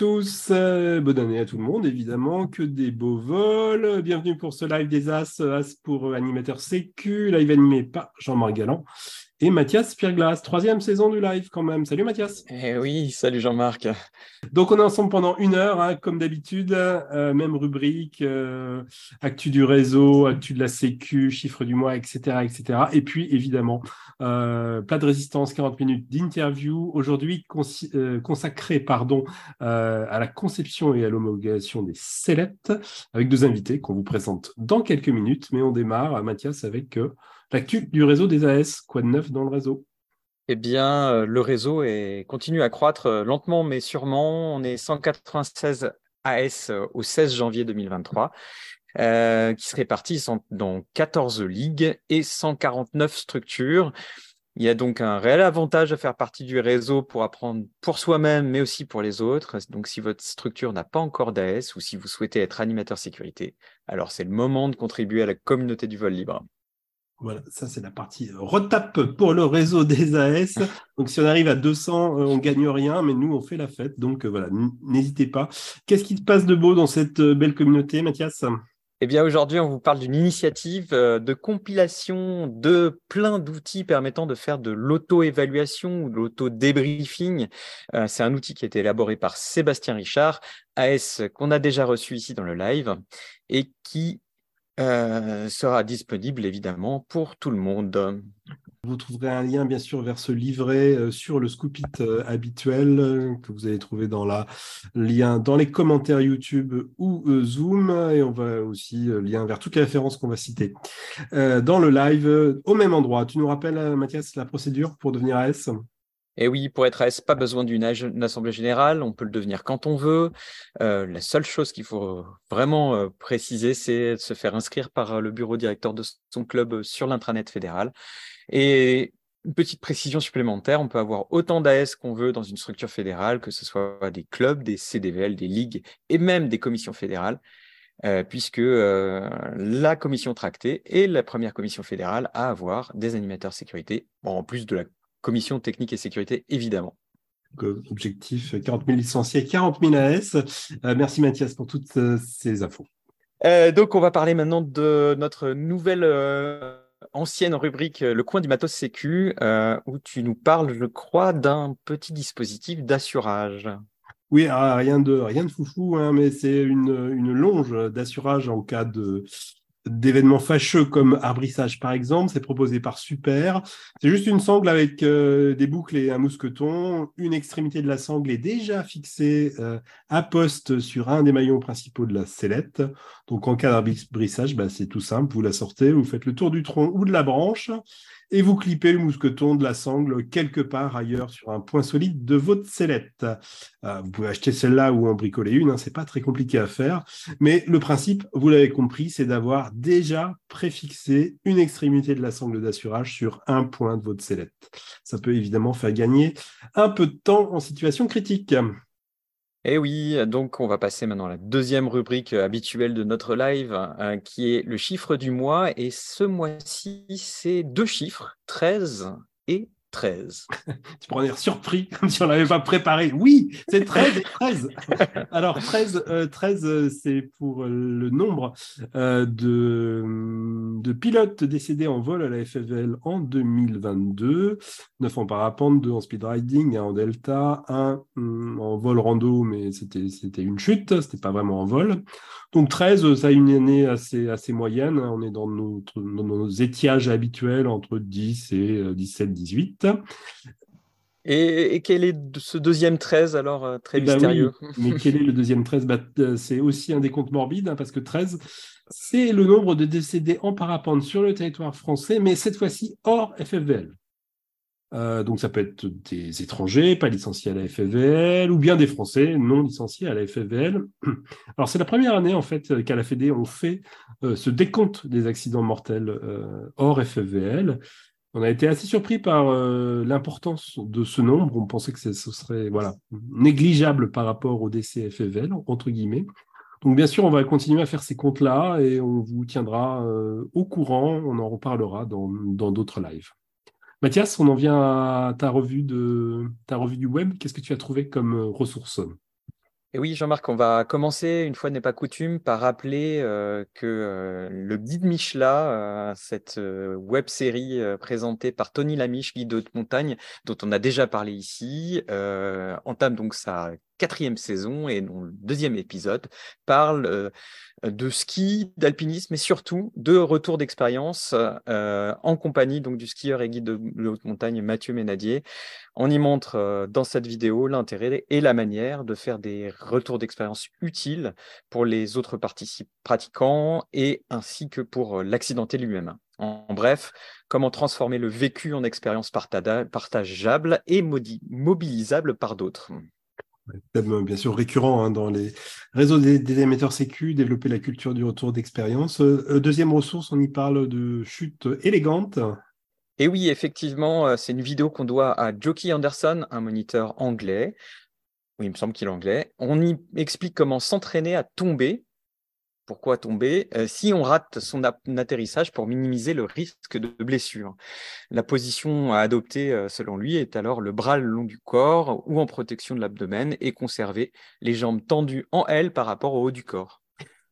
tous. Euh, bonne année à tout le monde, évidemment. Que des beaux vols. Bienvenue pour ce live des As. As pour animateur sécu. Live animé par Jean-Marc Galland et Mathias Pierglas, troisième saison du live quand même. Salut Mathias. Eh oui, salut Jean-Marc. Donc on est ensemble pendant une heure, hein, comme d'habitude, euh, même rubrique, euh, actu du réseau, actu de la sécu, chiffre du mois, etc., etc. Et puis évidemment, euh, plat de résistance, 40 minutes d'interview. Aujourd'hui consacré, pardon, à la conception et à l'homologation des sellettes, avec deux invités qu'on vous présente dans quelques minutes. Mais on démarre, Mathias, avec L'actu du réseau des AS, quoi de neuf dans le réseau? Eh bien, euh, le réseau continue à croître euh, lentement mais sûrement. On est 196 AS euh, au 16 janvier 2023, qui se répartissent dans 14 ligues et 149 structures. Il y a donc un réel avantage à faire partie du réseau pour apprendre pour soi-même, mais aussi pour les autres. Donc, si votre structure n'a pas encore d'AS ou si vous souhaitez être animateur sécurité, alors c'est le moment de contribuer à la communauté du vol libre. Voilà, ça c'est la partie retape pour le réseau des AS. Donc si on arrive à 200, euh, on gagne rien, mais nous on fait la fête. Donc euh, voilà, n'hésitez pas. Qu'est-ce qui se passe de beau dans cette euh, belle communauté, Mathias? Eh bien, aujourd'hui, on vous parle d'une initiative de compilation de plein d'outils permettant de faire de l'auto-évaluation ou de l'auto-débriefing. C'est un outil qui a été élaboré par Sébastien Richard, AS qu'on a déjà reçu ici dans le live et qui euh, sera disponible évidemment pour tout le monde. Vous trouverez un lien bien sûr vers ce livret euh, sur le Scoopit euh, habituel que vous allez trouver dans la lien dans les commentaires YouTube ou Zoom et on va aussi lien vers toutes les références qu'on va citer dans le live au même endroit. Tu nous rappelles Mathias la procédure pour devenir AS et oui, pour être AS, pas besoin d'une assemblée générale, on peut le devenir quand on veut. Euh, la seule chose qu'il faut vraiment euh, préciser, c'est de se faire inscrire par euh, le bureau directeur de son club sur l'intranet fédéral. Et une petite précision supplémentaire, on peut avoir autant d'AS qu'on veut dans une structure fédérale, que ce soit des clubs, des CDVL, des ligues et même des commissions fédérales. puisque la commission tractée est la première commission fédérale à avoir des animateurs sécurité, en plus de la commission technique et sécurité, évidemment. Objectif 40 000 licenciés, 40 000 AS. merci Mathias pour toutes euh, ces infos. Euh, donc, on va parler maintenant de notre nouvelle euh, ancienne rubrique Le coin du matos sécu, où tu nous parles, je crois, d'un petit dispositif d'assurage. Oui, ah, rien de rien de foufou, hein, mais c'est une, une longe d'assurage en cas de d'événements fâcheux comme arbrissage par exemple, c'est proposé par Super. C'est juste une sangle avec euh, des boucles et un mousqueton. Une extrémité de la sangle est déjà fixée euh, à poste sur un des maillons principaux de la sellette. Donc en cas d'arbrissage, bah, c'est tout simple, vous la sortez, vous faites le tour du tronc ou de la branche et vous clipez le mousqueton de la sangle quelque part ailleurs sur un point solide de votre sellette. Euh, vous pouvez acheter celle-là ou en bricoler une, hein, c'est pas très compliqué à faire, mais le principe, vous l'avez compris, c'est d'avoir déjà préfixé une extrémité de la sangle d'assurage sur un point de votre sellette. Ça peut évidemment faire gagner un peu de temps en situation critique. Eh oui, donc on va passer maintenant à la deuxième rubrique euh, habituelle de notre live, euh, qui est le chiffre du mois. Et ce mois-ci, c'est deux chiffres, 13 et 13. tu pourrais dire surpris, comme si on ne l'avait pas préparé. Oui, c'est 13 13. Alors, 13, 13 euh, euh, c'est pour euh, le nombre hum, de, pilotes décédés en vol à la FFL en 2022. 9 en parapente, 2 en speed riding, 1 en delta, 1 hum, en vol rando, mais c'était une chute, c'était pas vraiment en vol. Donc 13, ça a une année assez, moyenne. On est dans, dans nos étiages habituels entre 10 et 17, 18. Et, quel est ce deuxième 13 alors euh, très eh ben mystérieux? Mais quel est le deuxième 13 bah, C'est aussi un des comptes morbides hein, parce que 13, c'est le nombre de décédés en parapente sur le territoire français, mais cette fois-ci hors FFVL. Euh, donc ça peut être des étrangers pas licenciés à la FFVL ou bien des Français non licenciés à la FFVL. Alors c'est la première année en fait qu'à la FED on fait euh, ce décompte des accidents mortels hors FFVL on a été assez surpris par euh, l'importance de ce nombre. On pensait que ce serait voilà, négligeable par rapport au décès FFL, entre guillemets. Donc bien sûr, on va continuer à faire ces comptes-là et on vous tiendra euh, au courant, on en reparlera dans d'autres lives. Mathias, on en vient à ta revue, de, ta revue du web. Qu'est-ce que tu as trouvé comme ressources et oui, Jean-Marc, on va commencer, une fois n'est pas coutume, par rappeler euh, que euh, le guide Michelin, euh, cette web série présentée par Tony Lamiche, guide de montagne, dont on a déjà parlé ici, entame donc sa quatrième saison et dont le deuxième épisode parle de ski, d'alpinisme et surtout de retour d'expérience euh, en compagnie donc du skieur et guide de, haute montagne Mathieu Ménadier. On y montre euh, dans cette vidéo l'intérêt et la manière de faire des retours d'expérience utiles pour les autres pratiquants et ainsi que pour euh, l'accidenté lui-même. En, bref, comment transformer le vécu en expérience partageable et mobilisable par d'autres. Thème bien sûr récurrent hein, dans les réseaux des, émetteurs sécu, développer la culture du retour d'expérience. Euh, euh, deuxième ressource, on y parle de chute élégante. Et oui, effectivement, euh, c'est une vidéo qu'on doit à Jockey Anderson, un moniteur anglais. Oui, il me semble qu'il est anglais. On y explique comment s'entraîner à tomber pourquoi tomber euh, si on rate son atterrissage pour minimiser le risque de blessure. La position à adopter, euh, selon lui, est alors le bras le long du corps ou en protection de l'abdomen et conserver les jambes tendues en L par rapport au haut du corps.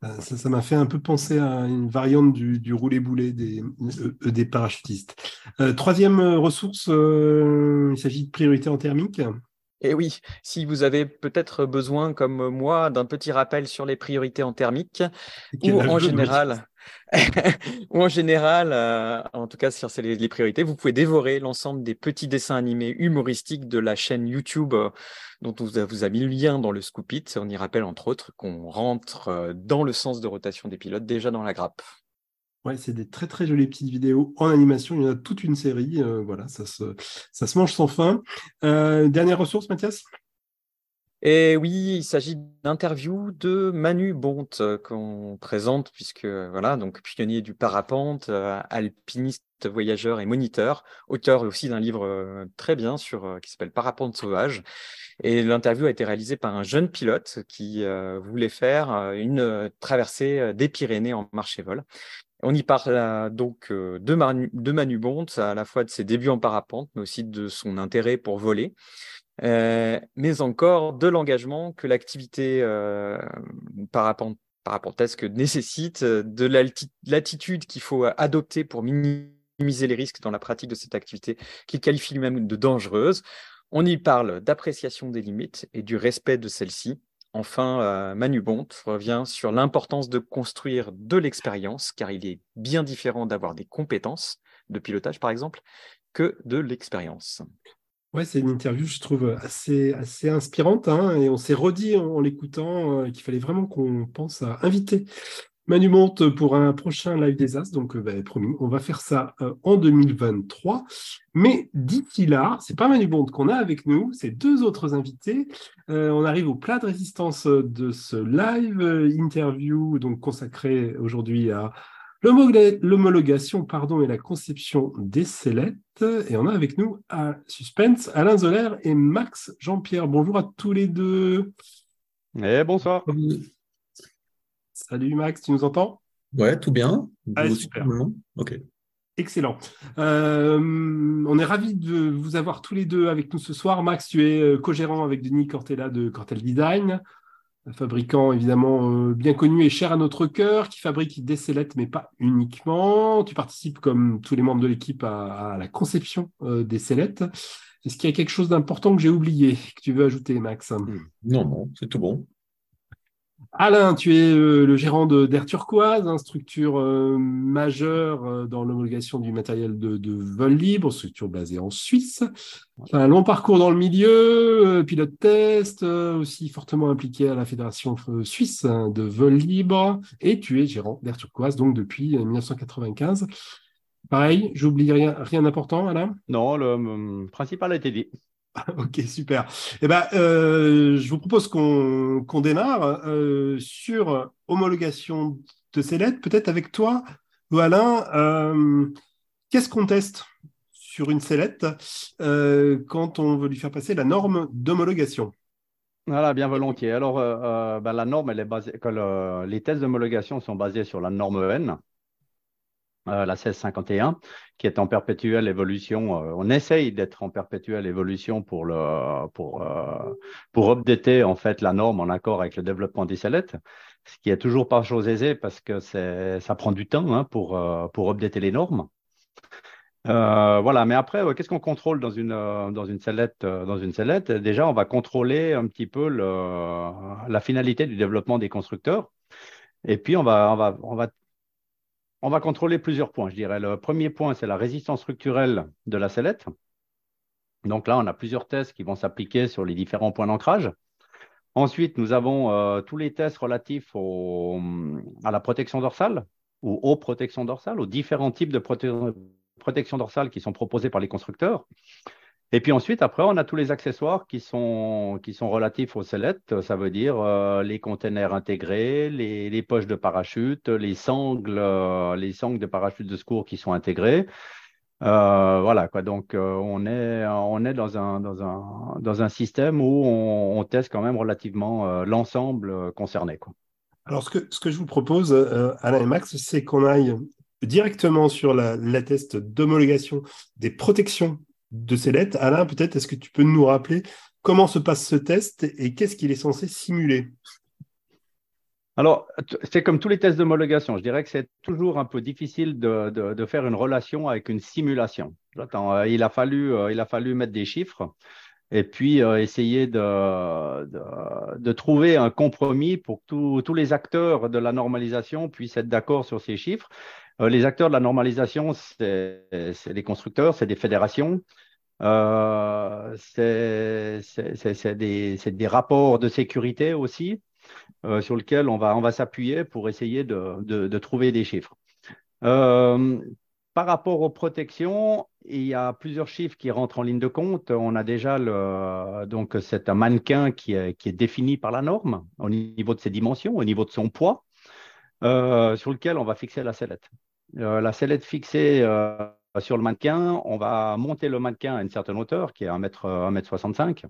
Euh, ça m'a fait un peu penser à une variante du, roulé-boulet des, des parachutistes. troisième ressource, il s'agit de priorité en thermique. Et oui, si vous avez peut-être besoin, comme moi, d'un petit rappel sur les priorités en thermique, ou en, général, ou en général, en tout cas sur les, les priorités, vous pouvez dévorer l'ensemble des petits dessins animés humoristiques de la chaîne YouTube euh, dont on vous a mis le lien dans le scoop it. On y rappelle entre autres qu'on rentre euh, dans le sens de rotation des pilotes déjà dans la grappe. C'est des très très jolies petites vidéos en animation. Il y en a toute une série. Euh, voilà, ça se, ça se mange sans fin. Euh, dernière ressource, Mathias? Et oui, il s'agit d'interview de Manu Bonte euh, qu'on présente, puisque voilà, donc pionnier du parapente, alpiniste, voyageur et moniteur, auteur aussi d'un livre très bien sur qui s'appelle Parapente sauvage. Et l'interview a été réalisée par un jeune pilote qui voulait faire une traversée des Pyrénées en marche et vol. On y parle euh, donc euh, de Manu, à la fois de ses débuts en parapente, mais aussi de son intérêt pour voler, euh, mais encore de l'engagement que l'activité parapente, parapentesque nécessite, de l'attitude qu'il faut adopter pour minimiser les risques dans la pratique de cette activité, qu'il qualifie lui-même de dangereuse. On y parle d'appréciation des limites et du respect de celles-ci, Enfin, euh, Manu Bont revient sur l'importance de construire de l'expérience, car il est bien différent d'avoir des compétences de pilotage, par exemple, que de l'expérience. Ouais, c'est une interview, je trouve, assez, assez inspirante. Hein, et on s'est redit en, l'écoutant euh, qu'il fallait vraiment qu'on pense à inviter Manu monte pour un prochain live des As, donc euh, bah, promis, on va faire ça euh, en 2023. Mais d'ici là, c'est pas Manu Monte qu'on a avec nous, c'est deux autres invités. Euh, on arrive au plat de résistance de ce live interview, donc consacré aujourd'hui à l'homologation pardon, et la conception des sellettes. Et on a avec nous à Suspense Alain Zoller et Max Jean-Pierre. Bonjour à tous les deux. Et eh, bonsoir. Salut Max, tu nous entends? Ouais, tout bien. Ah, super. Ok. Excellent. Euh, on est ravis de vous avoir tous les deux avec nous ce soir. Max, tu es euh, co-gérant avec Denis Cortella de Cortel Design, un fabricant évidemment euh, bien connu et cher à notre cœur, qui fabrique des sellettes, mais pas uniquement. Tu participes, comme tous les membres de l'équipe, à, la conception des sellettes. Est-ce qu'il y a quelque chose d'important que j'ai oublié, que tu veux ajouter, Max? Non, non, c'est tout bon. Alain, tu es euh, le gérant d'Air Turquoise, une structure euh, majeure euh, dans l'homologation du matériel de, vol libre, structure basée en Suisse. Un long parcours dans le milieu, pilote test, aussi fortement impliqué à la Fédération suisse hein, de vol libre, et tu es gérant d'Air Turquoise donc depuis 1995. Pareil, j'oublie rien, rien d'important, Alain? Non, le principal a été dit. Ok, super. Eh ben, euh, je vous propose qu'on démarre euh, sur homologation de ces lettres. Peut-être avec toi, Alain, euh, qu'est-ce qu'on teste sur une sellette quand on veut lui faire passer la norme d'homologation? Voilà, bien volontiers. Alors, ben, la norme, elle est basée, les tests d'homologation sont basés sur la norme EN. la 1651, qui est en perpétuelle évolution. on essaye d'être en perpétuelle évolution pour, pour, pour updater en fait la norme en accord avec le développement des sellettes, ce qui est toujours pas chose aisée parce que ça prend du temps hein, pour, pour updater les normes. Euh, voilà, mais après, qu'est-ce qu'on contrôle dans une, euh, dans une sellette, euh, dans une sellette Déjà, on va contrôler un petit peu la finalité du développement des constructeurs. Et puis, on va, on va contrôler plusieurs points, je dirais. Le premier point, c'est la résistance structurelle de la sellette. Donc là, on a plusieurs tests qui vont s'appliquer sur les différents points d'ancrage. Ensuite, nous avons tous les tests relatifs à la protection dorsale ou aux protections dorsales, aux différents types de protection dorsale qui sont proposées par les constructeurs. Et puis ensuite, après, on a tous les accessoires qui sont, qui sont relatifs aux sellettes. Ça veut dire euh, les containers intégrés, les, poches de parachute, les sangles, euh, les sangles de parachute de secours qui sont intégrés. Euh, voilà, quoi. Donc, on est, on est dans, un, dans, un, dans un système où on, teste quand même relativement l'ensemble concerné. Quoi. Alors, ce que, ce que je vous propose, Alain et Max, c'est qu'on aille directement sur la, test d'homologation des protections de ces lettres. Alain, peut-être, est-ce que tu peux nous rappeler comment se passe ce test et qu'est-ce qu'il est censé simuler? Alors, c'est comme tous les tests d'homologation. Je dirais que c'est toujours un peu difficile de, faire une relation avec une simulation. Euh, il, a fallu, euh, il a fallu mettre des chiffres et puis euh, essayer de, de, trouver un compromis pour que tous les acteurs de la normalisation puissent être d'accord sur ces chiffres. Euh, les acteurs de la normalisation, c'est les constructeurs, c'est des fédérations, euh, c'est des, rapports de sécurité aussi euh, sur lesquels on va, s'appuyer pour essayer de, trouver des chiffres. Par rapport aux protections, il y a plusieurs chiffres qui rentrent en ligne de compte. On a déjà donc c'est un mannequin qui est, qui est défini par la norme au niveau de ses dimensions, au niveau de son poids, sur lequel on va fixer la sellette. Euh, la sellette fixée euh, sur le mannequin, on va monter le mannequin à une certaine hauteur, qui est 1 mètre, 1 mètre 65.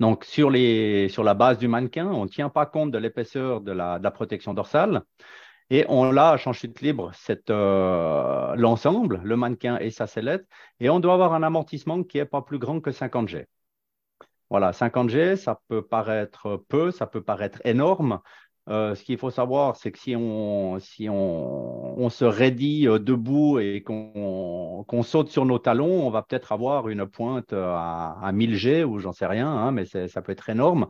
Donc, sur, les, sur la base du mannequin, on ne tient pas compte de l'épaisseur de la, protection dorsale et on lâche en chute libre euh, l'ensemble, le mannequin et sa sellette, et on doit avoir un amortissement qui n'est pas plus grand que 50 G. Voilà, 50 G, ça peut paraître peu, ça peut paraître énorme, euh, ce qu'il faut savoir, c'est que si on, si on, on se raidit euh, debout et qu'on saute sur nos talons, on va peut-être avoir une pointe à, à 1000 G ou j'en sais rien, hein, mais ça peut être énorme.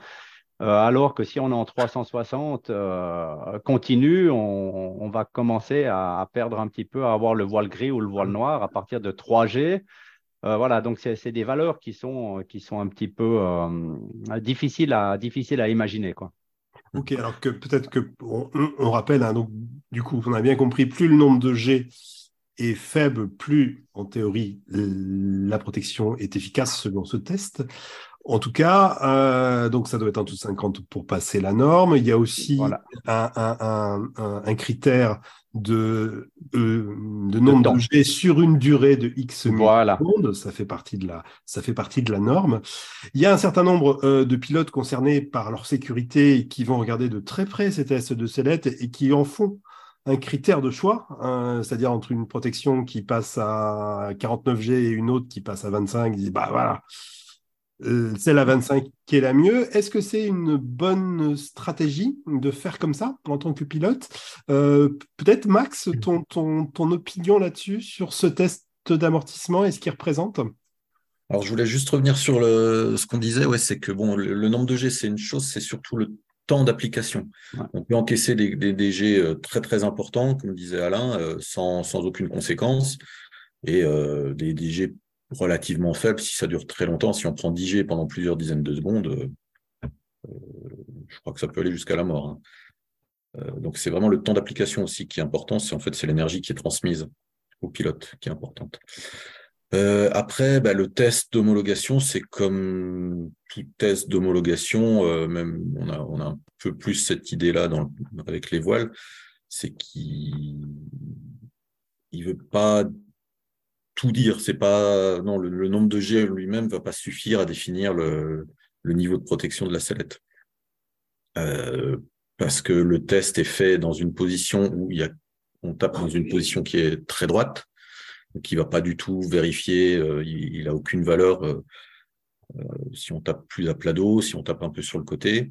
Euh, alors que si on est en 360 continu, on, on, va commencer à, à, perdre un petit peu, à avoir le voile gris ou le voile noir à partir de 3G. voilà, donc c'est des valeurs qui sont, qui sont un petit peu difficiles, à, difficiles à imaginer. Quoi. Ok, alors que peut-être que on, rappelle, hein, donc du coup, on a bien compris, plus le nombre de G est faible, plus en théorie la protection est efficace selon ce test. En tout cas, euh, donc ça doit être en tout 50 pour passer la norme. Il y a aussi un, critère de, euh, de nombre de, G sur une durée de X secondes. Ça fait partie de la, ça fait partie de la norme. Il y a un certain nombre euh, de pilotes concernés par leur sécurité qui vont regarder de très près ces tests de sellette et qui en font un critère de choix, hein, c'est-à-dire entre une protection qui passe à 49G et une autre qui passe à 25, ils disent bah voilà, euh, celle à 25 qui est la mieux. Est-ce que c'est une bonne stratégie de faire comme ça en tant que pilote? Euh, Peut-être Max, ton, ton, opinion là-dessus, sur ce test d'amortissement et ce qu'il représente? Alors, je voulais juste revenir sur le, ce qu'on disait, ouais, c'est que bon, le, nombre de G, c'est une chose, c'est surtout le temps d'application. On peut encaisser des, des, G euh, très très importants, comme disait Alain, sans, sans aucune conséquence, et des, des G relativement faible si ça dure très longtemps. Si on prend 10 G pendant plusieurs dizaines de secondes, euh, je crois que ça peut aller jusqu'à la mort. Hein. Euh, donc c'est vraiment le temps d'application aussi qui est important. C'est en fait c'est l'énergie qui est transmise au pilote qui est importante. Euh, après, bah, le test d'homologation, c'est comme tout test d'homologation, même on a, on a un peu plus cette idée-là avec les voiles, c'est qu'il il veut pas tout dire. C'est pas non le, nombre de G lui-même va pas suffire à définir le, niveau de protection de la sellette. Euh, parce que le test est fait dans une position où il y a on tape dans une position qui est très droite, qui va pas du tout vérifier, il n'a aucune valeur si on tape plus à plat dos, si on tape un peu sur le côté.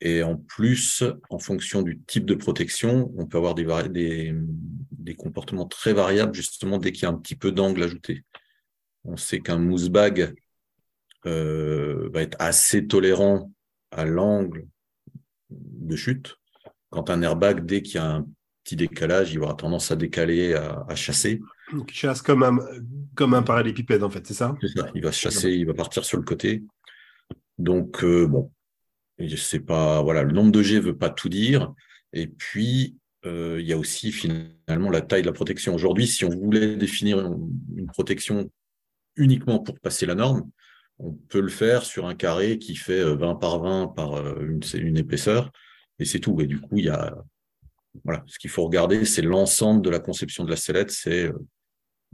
Et en plus, en fonction du type de protection, on peut avoir des, des, comportements très variables, justement, dès qu'il y a un petit peu d'angle ajouté. On sait qu'un mousse bag euh, va être assez tolérant à l'angle de chute, quand un airbag, dès qu'il y a un petit décalage, il aura tendance à décaler, à, chasser. il chasse comme un, comme un parallélépipède, en fait, c'est ça? C'est ça, il va chasser, il va partir sur le côté. Donc, euh, bon, c'est pas voilà, le nombre de G veut pas tout dire. Et puis euh, il y a aussi finalement la taille de la protection. Aujourd'hui, si on voulait définir une, protection uniquement pour passer la norme, on peut le faire sur un carré qui fait 20 euh, par 20 par euh, une, épaisseur, et c'est tout. Et du coup, il y a voilà, ce qu'il faut regarder, c'est l'ensemble de la conception de la sellette, c'est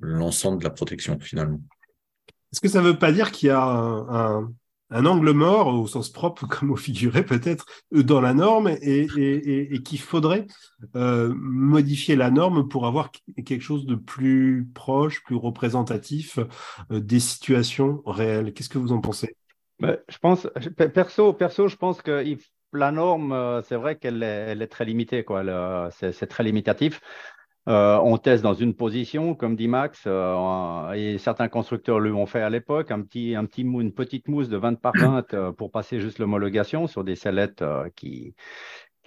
l'ensemble de la protection finalement. Est-ce que ça ne veut pas dire qu'il y a un angle mort au sens propre comme au figuré peut-être dans la norme et, qu'il faudrait euh, modifier la norme pour avoir quelque chose de plus proche, plus représentatif euh, des situations réelles. Qu'est-ce que vous en pensez? Ben, Je pense, perso, perso, je pense que la norme, euh, c'est vrai qu'elle est, est, très limitée, quoi. C'est très limitatif. Euh, on teste dans une position, comme dit Max, euh, et certains constructeurs l'ont fait à l'époque, une petite mousse de 20 par 20 euh, pour passer juste l'homologation sur des sellettes qui,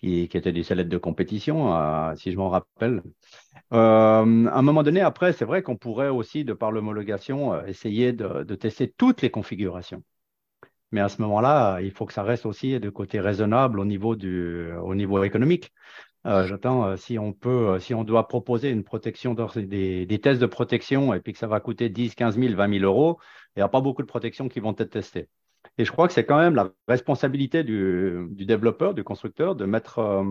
étaient des sellettes de compétition, si je m'en rappelle. à un moment donné, après, c'est vrai qu'on pourrait aussi, de par l'homologation, essayer de, tester toutes les configurations. Mais à ce moment-là, il faut que ça reste aussi de côté raisonnable au niveau économique. Euh, j'attends euh, si on peut, euh, si on doit proposer une protection, des, des, tests de protection et puis que ça va coûter 10, 15 000, 20 000 euros, il n'y a pas beaucoup de protections qui vont être testées. Et je crois que c'est quand même la responsabilité du, développeur, du constructeur, de mettre,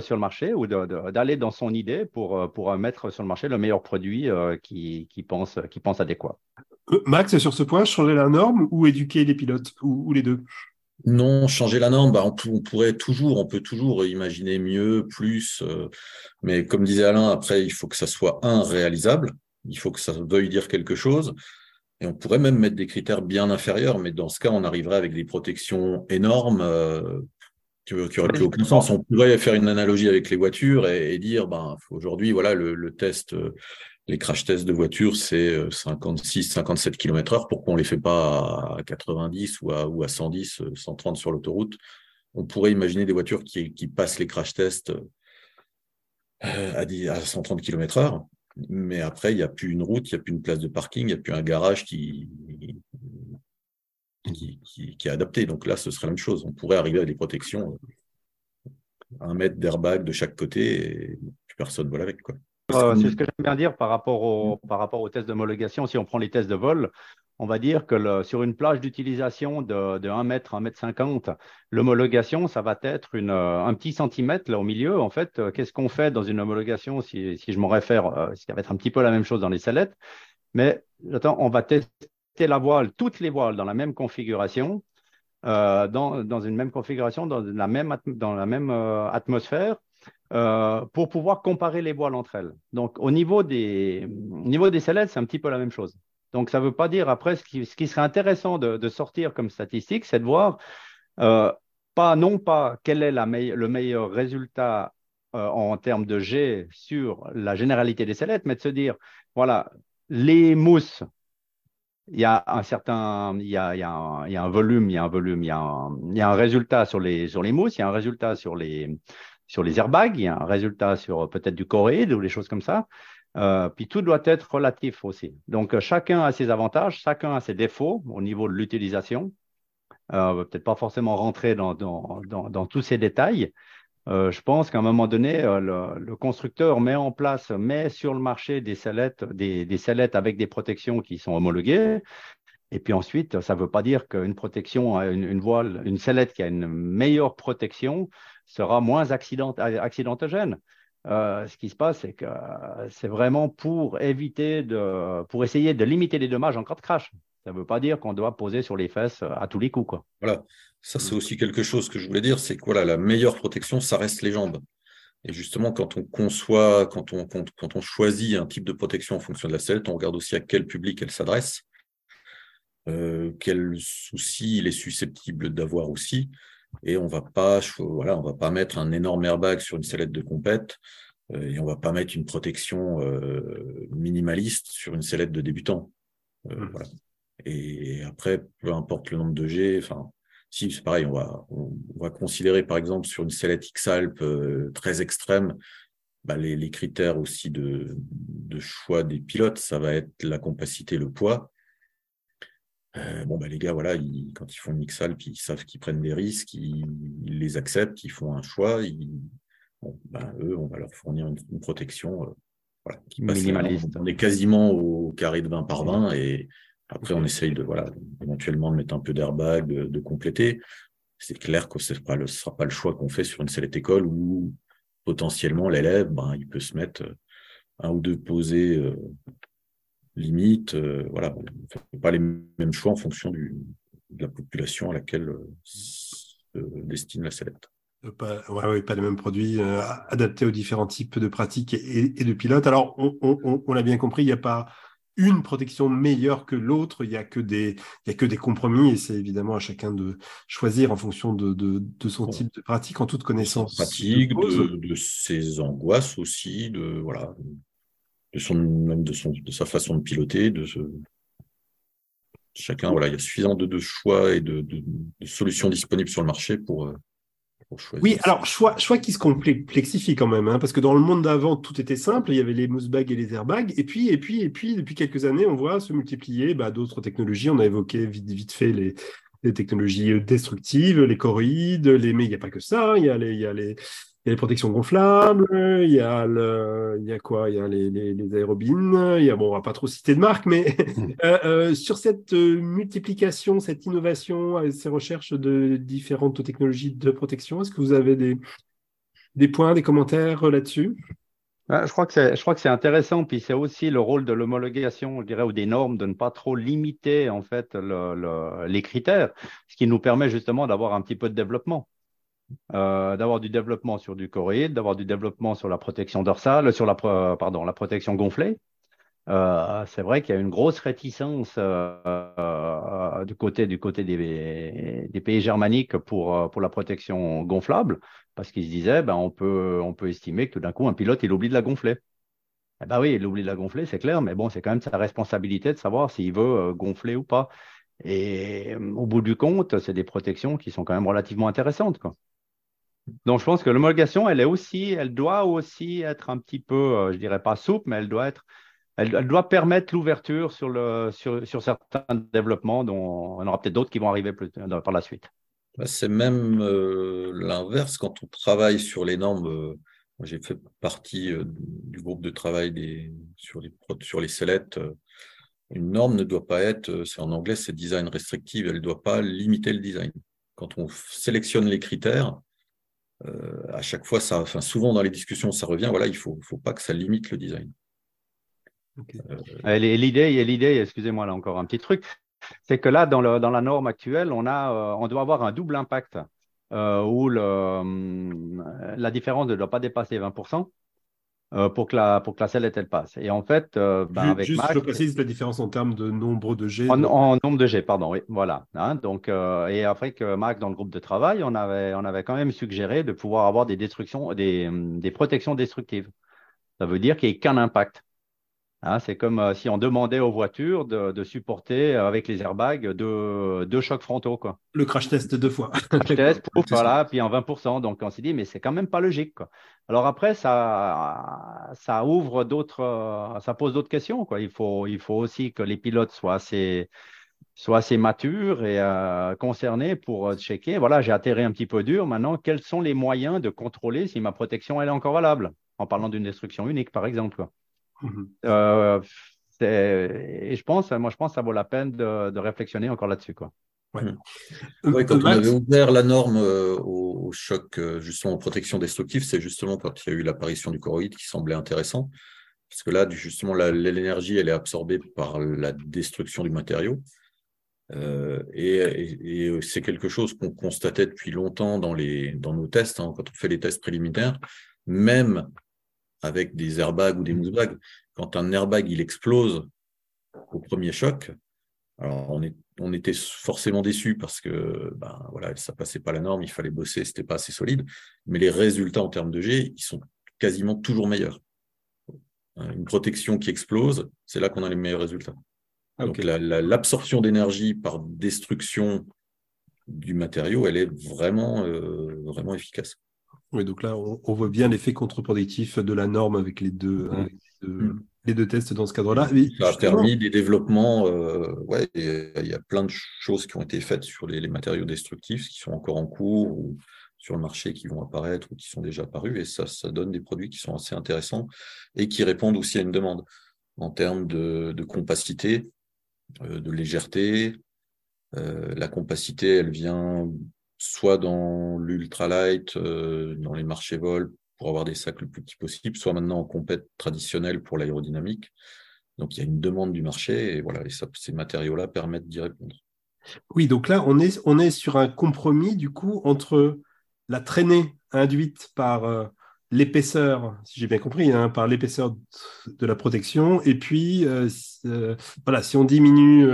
sur le marché ou d'aller dans son idée pour, mettre sur le marché le meilleur produit qui pense adéquat. Max, sur ce point, changer la norme ou éduquer les pilotes ou les deux? Non, changer la norme, bah, on, pourrait toujours, on peut toujours imaginer mieux, plus. Euh, mais comme disait Alain, après, il faut que ça soit un. Il faut que ça veuille dire quelque chose. Et on pourrait même mettre des critères bien inférieurs, mais dans ce cas, on arriverait avec des protections énormes euh, qui n'auraient plus aucun sens. On pourrait faire une analogie avec les voitures et, dire, ben, aujourd'hui, voilà, le, test euh, les crash tests de voitures, c'est 56, 57 km/h. Pourquoi on ne les fait pas à 90 ou à, ou à 110, 130 euh, sur l'autoroute? On pourrait imaginer des voitures qui, passent les crash tests euh, à, 130 km/h. Mais après, il n'y a plus une route, il n'y a plus une place de parking, il n'y a plus un garage qui, qui, est adapté. Donc là, ce serait la même chose. On pourrait arriver à des protections, euh, un mètre d'airbag de chaque côté, et plus personne vole avec. Quoi c'est ce que j'aime bien dire par rapport, au, par rapport aux tests d'homologation. Si on prend les tests de vol, on va dire que sur une plage d'utilisation de, de, 1 mètre, 1 mètre 50, l'homologation, ça va être une, euh, un petit centimètre là au milieu. En fait, euh, qu'est-ce qu'on fait dans une homologation si, si je m'en réfère, euh, ça va être un petit peu la même chose dans les sellettes. Mais attends, on va tester la voile, toutes les voiles dans la même configuration, dans, dans, une même configuration, dans la même, dans la même atmosphère. Euh, pour pouvoir comparer les voiles entre elles. Donc, au niveau des, niveau des sellettes, c'est un petit peu la même chose. Donc, ça ne veut pas dire, après, ce qui, ce qui serait intéressant de, sortir comme statistique, c'est de voir, euh, pas, non pas quel est le meilleur résultat euh, en termes de G sur la généralité des sellettes, mais de se dire, voilà, les mousses, il y a un certain, il y a, y a, volume, il y a un volume, il y y a un résultat sur les, sur les mousses, il y a un résultat sur les, sur les airbags, il y a un résultat sur peut-être du choréide ou des choses comme ça. Euh, puis tout doit être relatif aussi. Donc chacun a ses avantages, chacun a ses défauts au niveau de l'utilisation. Euh, peut-être pas forcément rentrer dans, dans, dans, tous ces détails. Euh, je pense qu'à un moment donné, euh, le, constructeur met en place, met sur le marché des sellettes, des, des avec des protections qui sont homologuées. Et puis ensuite, ça ne veut pas dire qu'une protection, une, une, voile, une sellette qui a une meilleure protection sera moins accident, accidentogène. Euh, ce qui se passe, c'est que c'est vraiment pour éviter de, pour essayer de limiter les dommages en cas de crash. Ça ne veut pas dire qu'on doit poser sur les fesses à tous les coups. Quoi. Voilà, ça c'est aussi quelque chose que je voulais dire, c'est que voilà, la meilleure protection, ça reste les jambes. Et justement, quand on conçoit, quand on, quand, on choisit un type de protection en fonction de la sellette, on regarde aussi à quel public elle s'adresse, euh, quels soucis il est susceptible d'avoir aussi. Et on va pas, voilà, on va pas mettre un énorme airbag sur une sellette de compète euh, et on va pas mettre une protection euh, minimaliste sur une sellette de débutant. Euh, mmh. voilà. Et après, peu importe le nombre de G, enfin, si c'est pareil, on va, on, va considérer par exemple sur une sellette X-Alp très extrême, bah, les, les, critères aussi de, de, choix des pilotes, ça va être la compacité, le poids. Euh, bon, bah, les gars, voilà, ils, quand ils font une X-Alp, ils savent qu'ils prennent des risques, ils, les acceptent, ils font un choix. Ils, bon, bah, eux, on va leur fournir une, protection euh, voilà, qui passe minimaliste. On est quasiment au carré de 20 par 20 et après, on essaye de, voilà, éventuellement de mettre un peu d'airbag, de, compléter. C'est clair que ce ne sera pas le choix qu'on fait sur une sellette école où potentiellement l'élève, ben, il peut se mettre un ou deux posés euh, limite. Euh, voilà, on ne fait pas les mêmes choix en fonction du, de la population à laquelle euh, se destine la sellette. Pas, ouais, pas les mêmes produits adaptés aux différents types de pratiques et, de pilotes. Alors, on, on l'a bien compris, il n'y a pas une protection meilleure que l'autre. Il n'y a, que des, il y a que des compromis et c'est évidemment à chacun de choisir en fonction de, de, son type de pratique en toute connaissance. Pratique, de, de, ses angoisses aussi, de, voilà, de, son, même de, son, de sa façon de piloter. De ce... Chacun, voilà, il y a suffisamment de, choix et de, solutions disponibles sur le marché pour, euh, oui, alors choix, choix qui se complexifie quand même, hein, parce que dans le monde d'avant, tout était simple, il y avait les bags et les airbags, et puis, et puis, et puis, depuis quelques années, on voit se multiplier bah, d'autres technologies. On a évoqué vite, vite fait les, technologies destructives, les choroïdes, les, mais il n'y a pas que ça, les, il y a les, il y a les protections gonflables, il y a le, il y a quoi, il y a les, les, les, aérobines, il y a bon, on va pas trop citer de marques, mais euh, euh, sur cette euh, multiplication, cette innovation, ces recherches de différentes technologies de protection, est-ce que vous avez des des points, des commentaires là-dessus? Je crois que c'est, je crois que c'est intéressant, puis c'est aussi le rôle de l'homologation, je dirais, ou des normes, de ne pas trop limiter en fait le, le, les critères, ce qui nous permet justement d'avoir un petit peu de développement. Euh, d'avoir du développement sur du choroïde, d'avoir du développement sur la protection dorsale, sur la, pardon, la protection gonflée. Euh, c'est vrai qu'il y a une grosse réticence euh, du côté, du côté des, des, pays germaniques pour, pour la protection gonflable, parce qu'ils se disaient, ben, on, peut, on peut estimer que tout d'un coup, un pilote, il oublie de la gonfler. Eh ben oui, il oublie de la gonfler, c'est clair, mais bon, c'est quand même sa responsabilité de savoir s'il veut gonfler ou pas. Et au bout du compte, c'est des protections qui sont quand même relativement intéressantes. Quoi. Donc, je pense que l'homologation, elle est aussi, elle doit aussi être un petit peu, euh, je dirais pas souple, mais elle doit être, elle, doit permettre l'ouverture sur, certains développements dont on aura peut-être d'autres qui vont arriver plus, par la suite. Bah, c'est même euh, l'inverse quand on travaille sur les normes. Euh, j'ai fait partie du groupe de travail sur, les, sur les sellettes. une norme ne doit pas être, c'est en anglais, c'est design restrictive, elle ne doit pas limiter le design. Quand on sélectionne les critères, euh, à chaque fois, ça, enfin, souvent dans les discussions, ça revient. Voilà, il faut, faut pas que ça limite le design. Euh, l'idée, l'idée, excusez-moi là encore un petit truc, c'est que là, dans, le, dans, la norme actuelle, on, a, euh, on doit avoir un double impact où le, hum, la différence ne doit pas dépasser 20%. Euh, pour, que la, pour que la sellette elle passe. Et en fait, euh, ben, avec Juste, je précise la différence en termes de nombre de G. En, nombre de G, pardon, oui, voilà. Hein, donc, euh, et après que Marc, dans le groupe de travail, on avait, on avait quand même suggéré de pouvoir avoir des destructions, des, des protections destructives. Ça veut dire qu'il n'y ait qu'un impact. Hein, c'est comme si on demandait aux voitures de, supporter euh, avec les airbags deux, deux, chocs frontaux. Quoi. Le crash test deux fois. Crash test, voilà, puis en 20%. Donc on s'est dit, mais c'est quand même pas logique. Quoi. Alors après, ça, ça ouvre d'autres, euh, ça pose d'autres questions. Quoi. Il, faut, il faut aussi que les pilotes soient assez, soient assez matures et concernés pour checker. Voilà, j'ai atterri un petit peu dur. Maintenant, quels sont les moyens de contrôler si ma protection elle est encore valable? En parlant d'une destruction unique, par exemple. Quoi. Mhm. Euh, et je pense, moi, je pense que ça vaut la peine de, réflexionner encore là-dessus. Quoi. Mhm. Euh, quand on avait ouvert la norme euh, au, choc, justement, en protection destructive, c'est justement quand il y a eu l'apparition du choroïde qui semblait intéressant. Parce que là, justement, l'énergie, elle est absorbée par la destruction du matériau. et, c'est quelque chose qu'on constatait depuis longtemps dans, les, dans nos tests, hein, quand on fait les tests préliminaires, même avec des airbags ou des mousse-bags. Quand un airbag il explose au premier choc, alors on, est, on était forcément déçus parce que ben, voilà, ça passait pas la norme, il fallait bosser, c'était pas assez solide. Mais les résultats en termes de G, ils sont quasiment toujours meilleurs. Une protection qui explose, c'est là qu'on a les meilleurs résultats. Ah, Donc l'absorption d'énergie par destruction du matériau, elle est vraiment, euh, vraiment efficace. Oui, donc là, on, voit bien l'effet contre-productif de la norme avec les deux, hein, mm. les, deux tests dans ce cadre-là. Ça a permis des développements, euh, ouais, il y a plein de choses qui ont été faites sur les, matériaux destructifs qui sont encore en cours ou sur le marché qui vont apparaître ou qui sont déjà apparus, et ça, ça donne des produits qui sont assez intéressants et qui répondent aussi à une demande en termes de, compacité, euh, de légèreté. Euh, la compacité, elle vient soit dans l'ultralight, euh, dans les marchés vol, pour avoir des sacs le plus petits possible, soit maintenant en compète traditionnelle pour l'aérodynamique. Donc il y a une demande du marché et voilà, ces matériaux-là permettent d'y répondre. Oui, donc là, on est, on est sur un compromis du coup entre la traînée induite par euh, l'épaisseur, si j'ai bien compris, hein, par l'épaisseur de la protection, et puis euh, voilà, si on diminue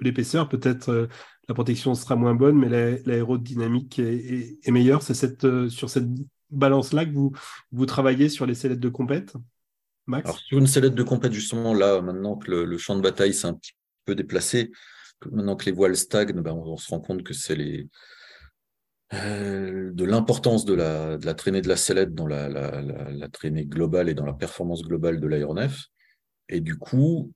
l'épaisseur, peut-être la protection sera moins bonne, mais l'aérodynamique est, meilleure. C'est cette, euh, sur cette balance-là que vous, vous travaillez sur les sellettes de compète Max? Sur une sellette de compète, justement, là, maintenant que le, champ de bataille s'est un petit peu déplacé, maintenant que les voiles stagnent, ben, on, se rend compte que c'est les, euh, de l'importance de la, de la, traînée de la sellette dans la, traînée globale et dans la performance globale de l'aéronef. Et du coup,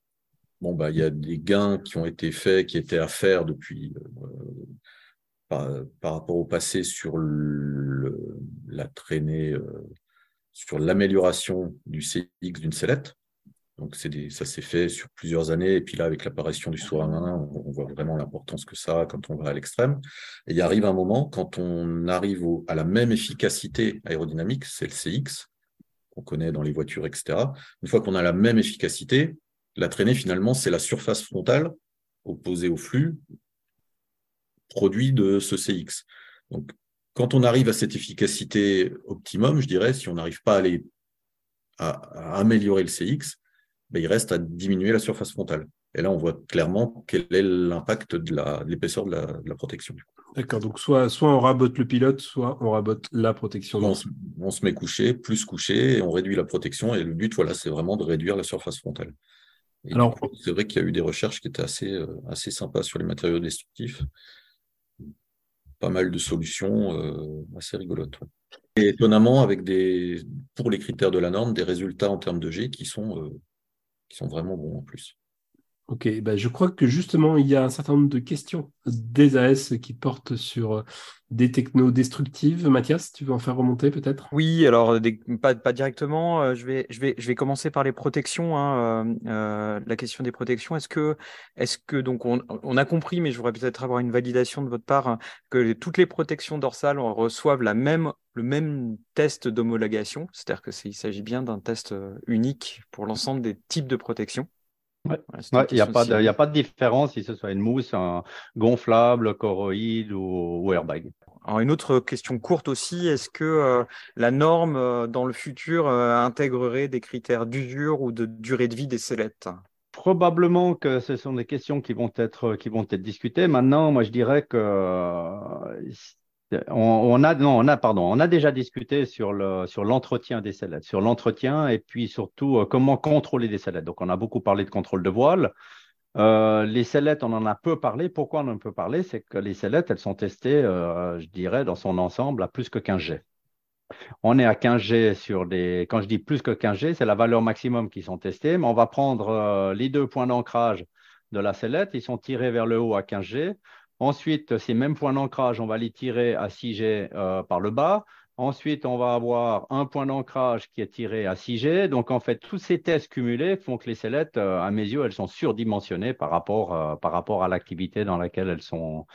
bon, bah, il y a des gains qui ont été faits, qui étaient à faire depuis euh, par, rapport au passé sur la traînée, euh, sur l'amélioration du CX d'une sellette. Donc ça s'est fait sur plusieurs années. Et puis là, avec l'apparition du sous-marin, on, voit vraiment l'importance que ça a quand on va à l'extrême. Et il arrive un moment, quand on arrive à la même efficacité aérodynamique, c'est le CX, qu'on connaît dans les voitures, etc. Une fois qu'on a la même efficacité, la traînée, finalement, c'est la surface frontale opposée au flux produit de ce CX. Donc, quand on arrive à cette efficacité optimum, je dirais, si on n'arrive pas à, aller, à, améliorer le CX, ben, il reste à diminuer la surface frontale. Et là, on voit clairement quel est l'impact de l'épaisseur de, la, protection. D'accord, donc soit, soit on rabote le pilote, soit on rabote la protection. On se, on se, met couché, plus couché, et on réduit la protection. Et le but, voilà, c'est vraiment de réduire la surface frontale. Alors, c'est vrai qu'il y a eu des recherches qui étaient assez, euh, assez sympas sur les matériaux destructifs. Pas mal de solutions euh, assez rigolotes. Et étonnamment, avec des, pour les critères de la norme, des résultats en termes de G qui sont, euh, qui sont vraiment bons en plus. Ok, ben je crois que justement, il y a un certain nombre de questions des AS qui portent sur euh, des technos destructives. Mathias, tu veux en faire remonter peut-être? Oui, alors pas, directement. Euh, je, vais, je, vais, je vais commencer par les protections. Hein, euh, la question des protections. Est-ce que, est que donc on, on, a compris, mais je voudrais peut-être avoir une validation de votre part, hein, que toutes les protections dorsales reçoivent la même, le même test d'homologation, c'est-à-dire qu'il s'agit bien d'un test unique pour l'ensemble des types de protections il n'y a, pas de, a pas de différence si ce soit une mousse, un gonflable, choroïde ou, airbag. Alors une autre question courte aussi, est-ce que euh, la norme euh, dans le futur euh, intégrerait des critères d'usure ou de durée de vie des sellettes Probablement que ce sont des questions qui vont être, qui vont être discutées. Maintenant, moi je dirais que on, a, déjà discuté sur le sur l'entretien des sellettes, sur l'entretien et puis surtout euh, comment contrôler des sellettes. Donc, on a beaucoup parlé de contrôle de voile. Euh, les sellettes, on en a peu parlé. Pourquoi on en a peu parlé? C'est que les sellettes, elles sont testées, euh, je dirais, dans son ensemble à plus que 15 G. On est à 15 G sur des. Quand je dis plus que 15 G, c'est la valeur maximum qui sont testées, mais on va prendre les deux points d'ancrage de la sellette. Ils sont tirés vers le haut à 15 G. Ensuite, ces mêmes points d'ancrage, on va les tirer à 6G euh, par le bas. Ensuite, on va avoir un point d'ancrage qui est tiré à 6G. Donc, en fait, tous ces tests cumulés font que les sellettes, euh, à mes yeux, elles sont surdimensionnées par rapport, euh, par rapport à l'activité dans laquelle elles sont,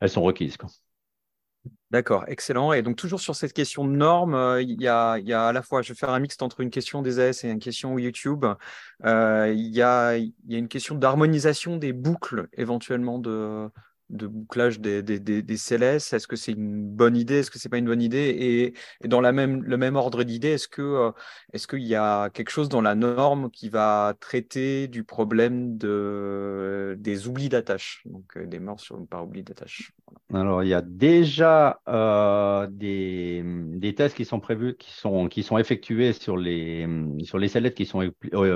elles sont requises. D'accord, excellent. Et donc, toujours sur cette question de normes, il, y a, y a, à la fois, je vais faire un mix entre une question des AS et une question YouTube. il, y a, il y a une question d'harmonisation des boucles éventuellement de, de bouclage des, des, des, CLS Est-ce que c'est une bonne idée? Est-ce que c'est pas une bonne idée? Et, dans la même, le même ordre d'idée, est-ce que euh, est-ce qu'il y a quelque chose dans la norme qui va traiter du problème de, des oublis d'attache, donc euh, des morts par oubli d'attache Alors, il y a déjà euh, des, des, tests qui sont prévus, qui sont, qui sont effectués sur les, sur les qui sont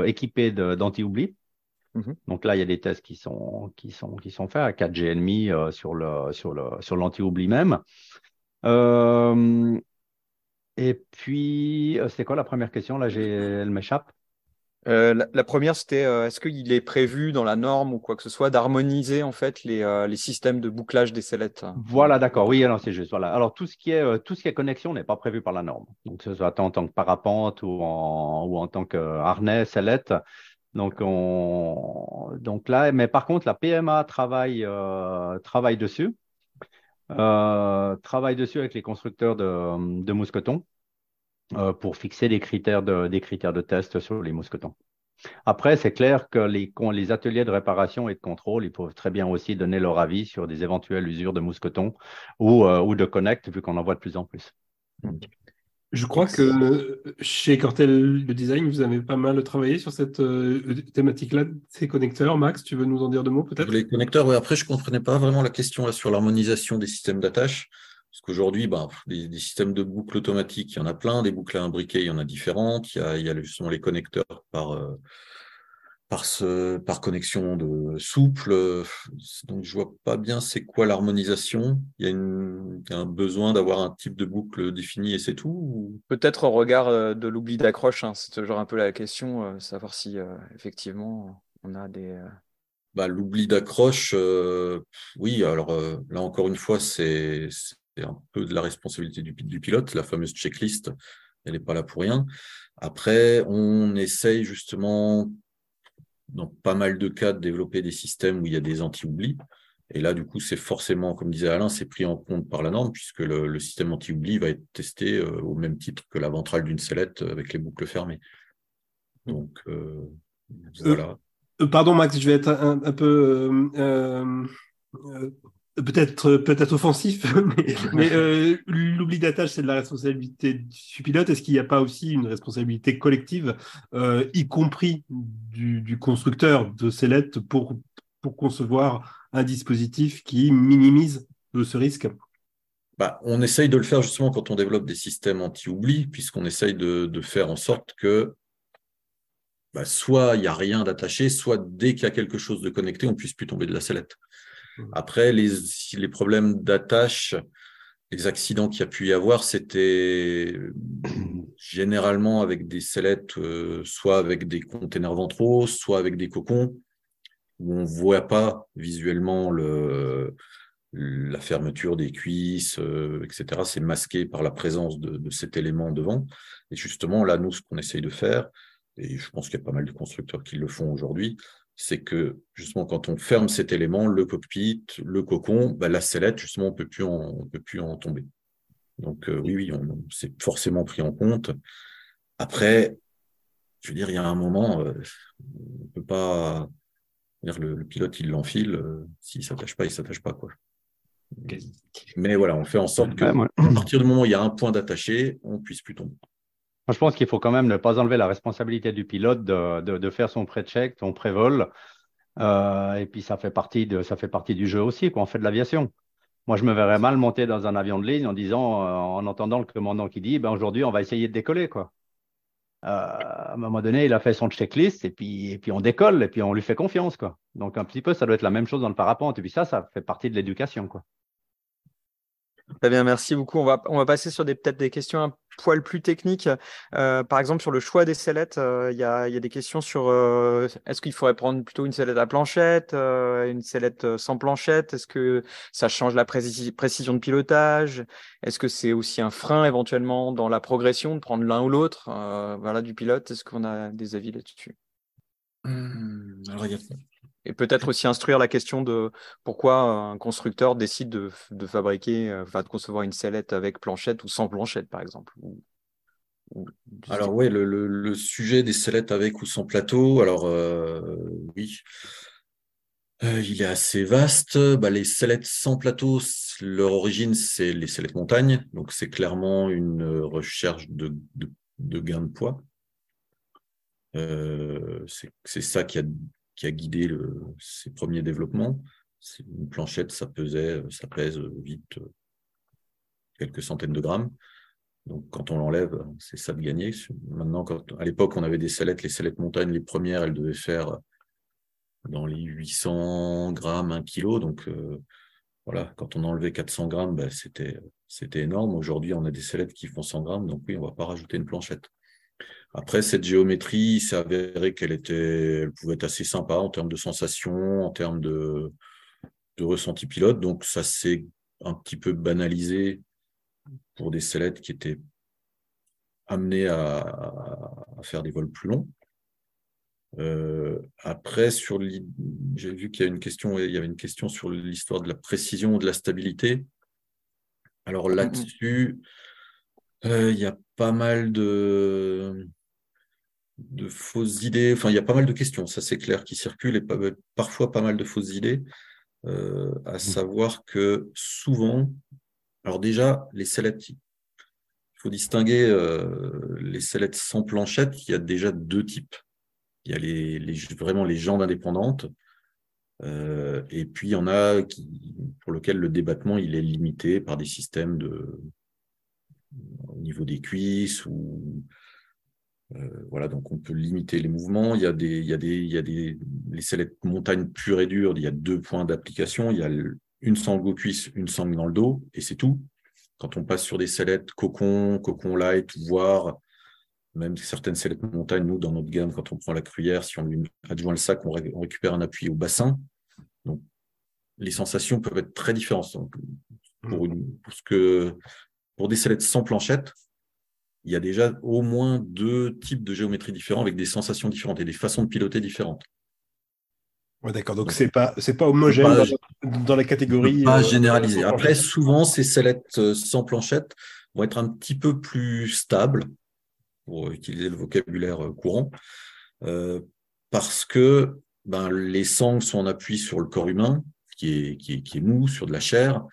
équipés d'anti-oubli. Mhm. Donc là, il y a des tests qui sont, qui sont, qui sont faits à 4G euh, sur le, sur le, sur l'anti-oubli même. Euh, et puis, euh, c'était quoi la première question? Là, elle m'échappe. la, première, c'était est-ce qu'il est prévu dans la norme ou quoi que ce soit d'harmoniser en fait les, les systèmes de bouclage des sellettes? Voilà, d'accord. Oui, alors c'est juste. Voilà. Alors tout ce qui est tout ce qui est connexion n'est pas prévu par la norme. Donc que ce soit en tant que parapente ou en, ou en tant que harnais, sellette, donc, on, donc là, mais par contre, la PMA travaille, euh, travaille dessus. Euh, travaille dessus avec les constructeurs de, mousquetons euh, pour fixer des critères de, des critères de test sur les mousquetons. Après, c'est clair que les, les, ateliers de réparation et de contrôle, ils peuvent très bien aussi donner leur avis sur des éventuelles usures de mousquetons ou, ou de connect, vu qu'on en voit de plus en plus. Je crois que chez Cortel le Design, vous avez pas mal travaillé sur cette euh, thématique-là, ces connecteurs. Max, tu veux nous en dire deux mots peut-être? Les connecteurs, oui. Après, je ne comprenais pas vraiment la question là, sur l'harmonisation des systèmes d'attache. Parce qu'aujourd'hui, bah, des, systèmes de boucles automatiques, il y en a plein. Des boucles à imbriquer, il y en a différentes. Il y a, il y a justement les connecteurs par, euh, par, ce, par connexion de souple. Donc, je vois pas bien c'est quoi l'harmonisation. Il, y a un besoin d'avoir un type de boucle défini et c'est tout Peut-être au regard euh, de l'oubli d'accroche. Hein. C'est toujours un peu la question, euh, savoir si euh, effectivement on a des. Bah, l'oubli d'accroche, oui. Alors là, encore une fois, c'est un peu de la responsabilité du, du pilote. La fameuse checklist, elle n'est pas là pour rien. Après, on essaye justement dans pas mal de cas de développer des systèmes où il y a des anti-oublis. Et là, du coup, c'est forcément, comme disait Alain, c'est pris en compte par la norme, puisque le, système anti-oubli va être testé euh, au même titre que la ventrale d'une sellette euh, avec les boucles fermées. Donc, euh, voilà. pardon, Max, je vais être un, peu peut-être peut-être offensif, mais, euh, l'oubli d'attache, c'est de la responsabilité du pilote. Est-ce qu'il n'y a pas aussi une responsabilité collective, euh, y compris du, constructeur de ces lettres, pour, pour concevoir un dispositif qui minimise ce risque? Bah, on essaye de le faire justement quand on développe des systèmes anti-oubli, puisqu'on essaye de, faire en sorte que bah, soit il n'y a rien d'attaché, soit dès qu'il y a quelque chose de connecté, on puisse plus tomber de la sellette. Mmh. Après, les, problèmes d'attache, les accidents qu'il y a pu y avoir, c'était généralement avec des sellettes, euh, soit avec des containers ventraux, soit avec des cocons, où on ne voit pas visuellement le, la fermeture des cuisses, euh, etc. C'est masqué par la présence de, cet élément devant. Et justement, là, nous, ce qu'on essaye de faire, et je pense qu'il y a pas mal de constructeurs qui le font aujourd'hui, c'est que justement quand on ferme cet élément, le cockpit, le cocon, bah, la sellette, justement, on peut plus en, peut plus en tomber. Donc euh, oui, oui, c'est forcément pris en compte. Après, je veux dire, il y a un moment, euh, on peut pas dire le, pilote il l'enfile, euh, s'il s'attache pas, il s'attache pas quoi. Mais voilà, on fait en sorte que à partir du moment où il y a un point d'attaché, on puisse plus tomber je pense qu'il faut quand même ne pas enlever la responsabilité du pilote de, faire son pré-check, son pré-vol. Euh, et puis, ça fait, partie du jeu aussi, quand on fait de l'aviation. Moi, je me verrais mal monter dans un avion de ligne en disant, euh, en entendant le commandant qui dit, ben, aujourd'hui, on va essayer de décoller. Quoi. Euh, à un moment donné, il a fait son checklist et puis, et puis on décolle et puis on lui fait confiance. Quoi. Donc, un petit peu, ça doit être la même chose dans le parapente. Et puis ça, ça fait partie de l'éducation. Quoi. Très bien, merci beaucoup. On va, on va passer sur peut-être des questions un poil plus techniques. Euh, par exemple, sur le choix des sellettes, euh, il y, a, y, a, des questions sur euh, est-ce qu'il faudrait prendre plutôt une sellette à planchette, une sellette sans planchette? Est-ce que ça change la précision de pilotage? Est-ce que c'est aussi un frein éventuellement dans la progression de prendre l'un ou l'autre? Voilà, du pilote Est-ce qu'on a des avis là-dessus? Alors, il y a et peut-être aussi instruire la question de pourquoi un constructeur décide de, fabriquer, euh, enfin de concevoir une sellette avec planchette ou sans planchette, par exemple. alors oui, le, sujet des sellettes avec ou sans plateau, alors euh, oui. euh, il est assez vaste. Bah, les sellettes sans plateau, leur origine, c'est les sellettes montagne. Donc, c'est clairement une recherche de, de, gain de poids. Euh, c'est ça qui a, qui a guidé le, ces premiers développements. Une planchette, ça pesait, ça pèse vite quelques centaines de grammes. Donc, quand on l'enlève, c'est ça de gagner. Maintenant, quand, à l'époque, on avait des sellettes, les sellettes montagne, les premières, elles devaient faire dans les 800 grammes, 1 kg. Donc, euh, voilà, quand on enlevait 400 grammes, ben, c'était, c'était énorme. Aujourd'hui, on a des sellettes qui font 100 grammes, donc oui, on ne va pas rajouter une planchette. Après, cette géométrie, ça avéré qu'elle était, elle pouvait être assez sympa en termes de sensations, en termes de, de ressenti pilote. Donc, ça s'est un petit peu banalisé pour des sellettes qui étaient amenées à, à faire des vols plus longs. Euh, après, sur j'ai vu qu'il y a une question, il y avait une question sur l'histoire de la précision ou de la stabilité. Alors là-dessus, euh, il y a pas mal de, de fausses idées. Enfin, il y a pas mal de questions, ça c'est clair, qui circulent et parfois pas mal de fausses idées. Euh, à mmh. savoir que souvent, alors déjà, les sellettes, il faut distinguer les sellettes sans planchette, il y a déjà deux types. Il y a les, vraiment les gens indépendantes. Euh, et puis, il y en a qui, pour lesquels le débattement il est limité par des systèmes de, au niveau des cuisses ou euh, voilà, donc on peut limiter les mouvements. Il y a des, il y a des, il y a des les sellettes montagnes pures et dures. Il y a deux points d'application. Il y a une sangle aux cuisses, une sangle dans le dos, et c'est tout. Quand on passe sur des sellettes cocon, cocon light, voire même certaines sellettes montagne, nous, dans notre gamme, quand on prend la cruyère, si on lui adjoint le sac, on, récupère un appui au bassin. Donc, les sensations peuvent être très différentes. pour, que, pour des sellettes sans planchette, il y a déjà au moins deux types de géométrie différents avec des sensations différentes et des façons de piloter différentes. Ouais, d'accord. Donc, c'est pas, c'est pas homogène dans, la catégorie. Pas euh, généralisé. Après, souvent, ces sellettes euh, sans planchette vont être un petit peu plus stables pour utiliser le vocabulaire euh, courant, euh, parce que ben, les sangles sont en appui sur le corps humain, qui est, qui est, qui est mou, sur de la chair,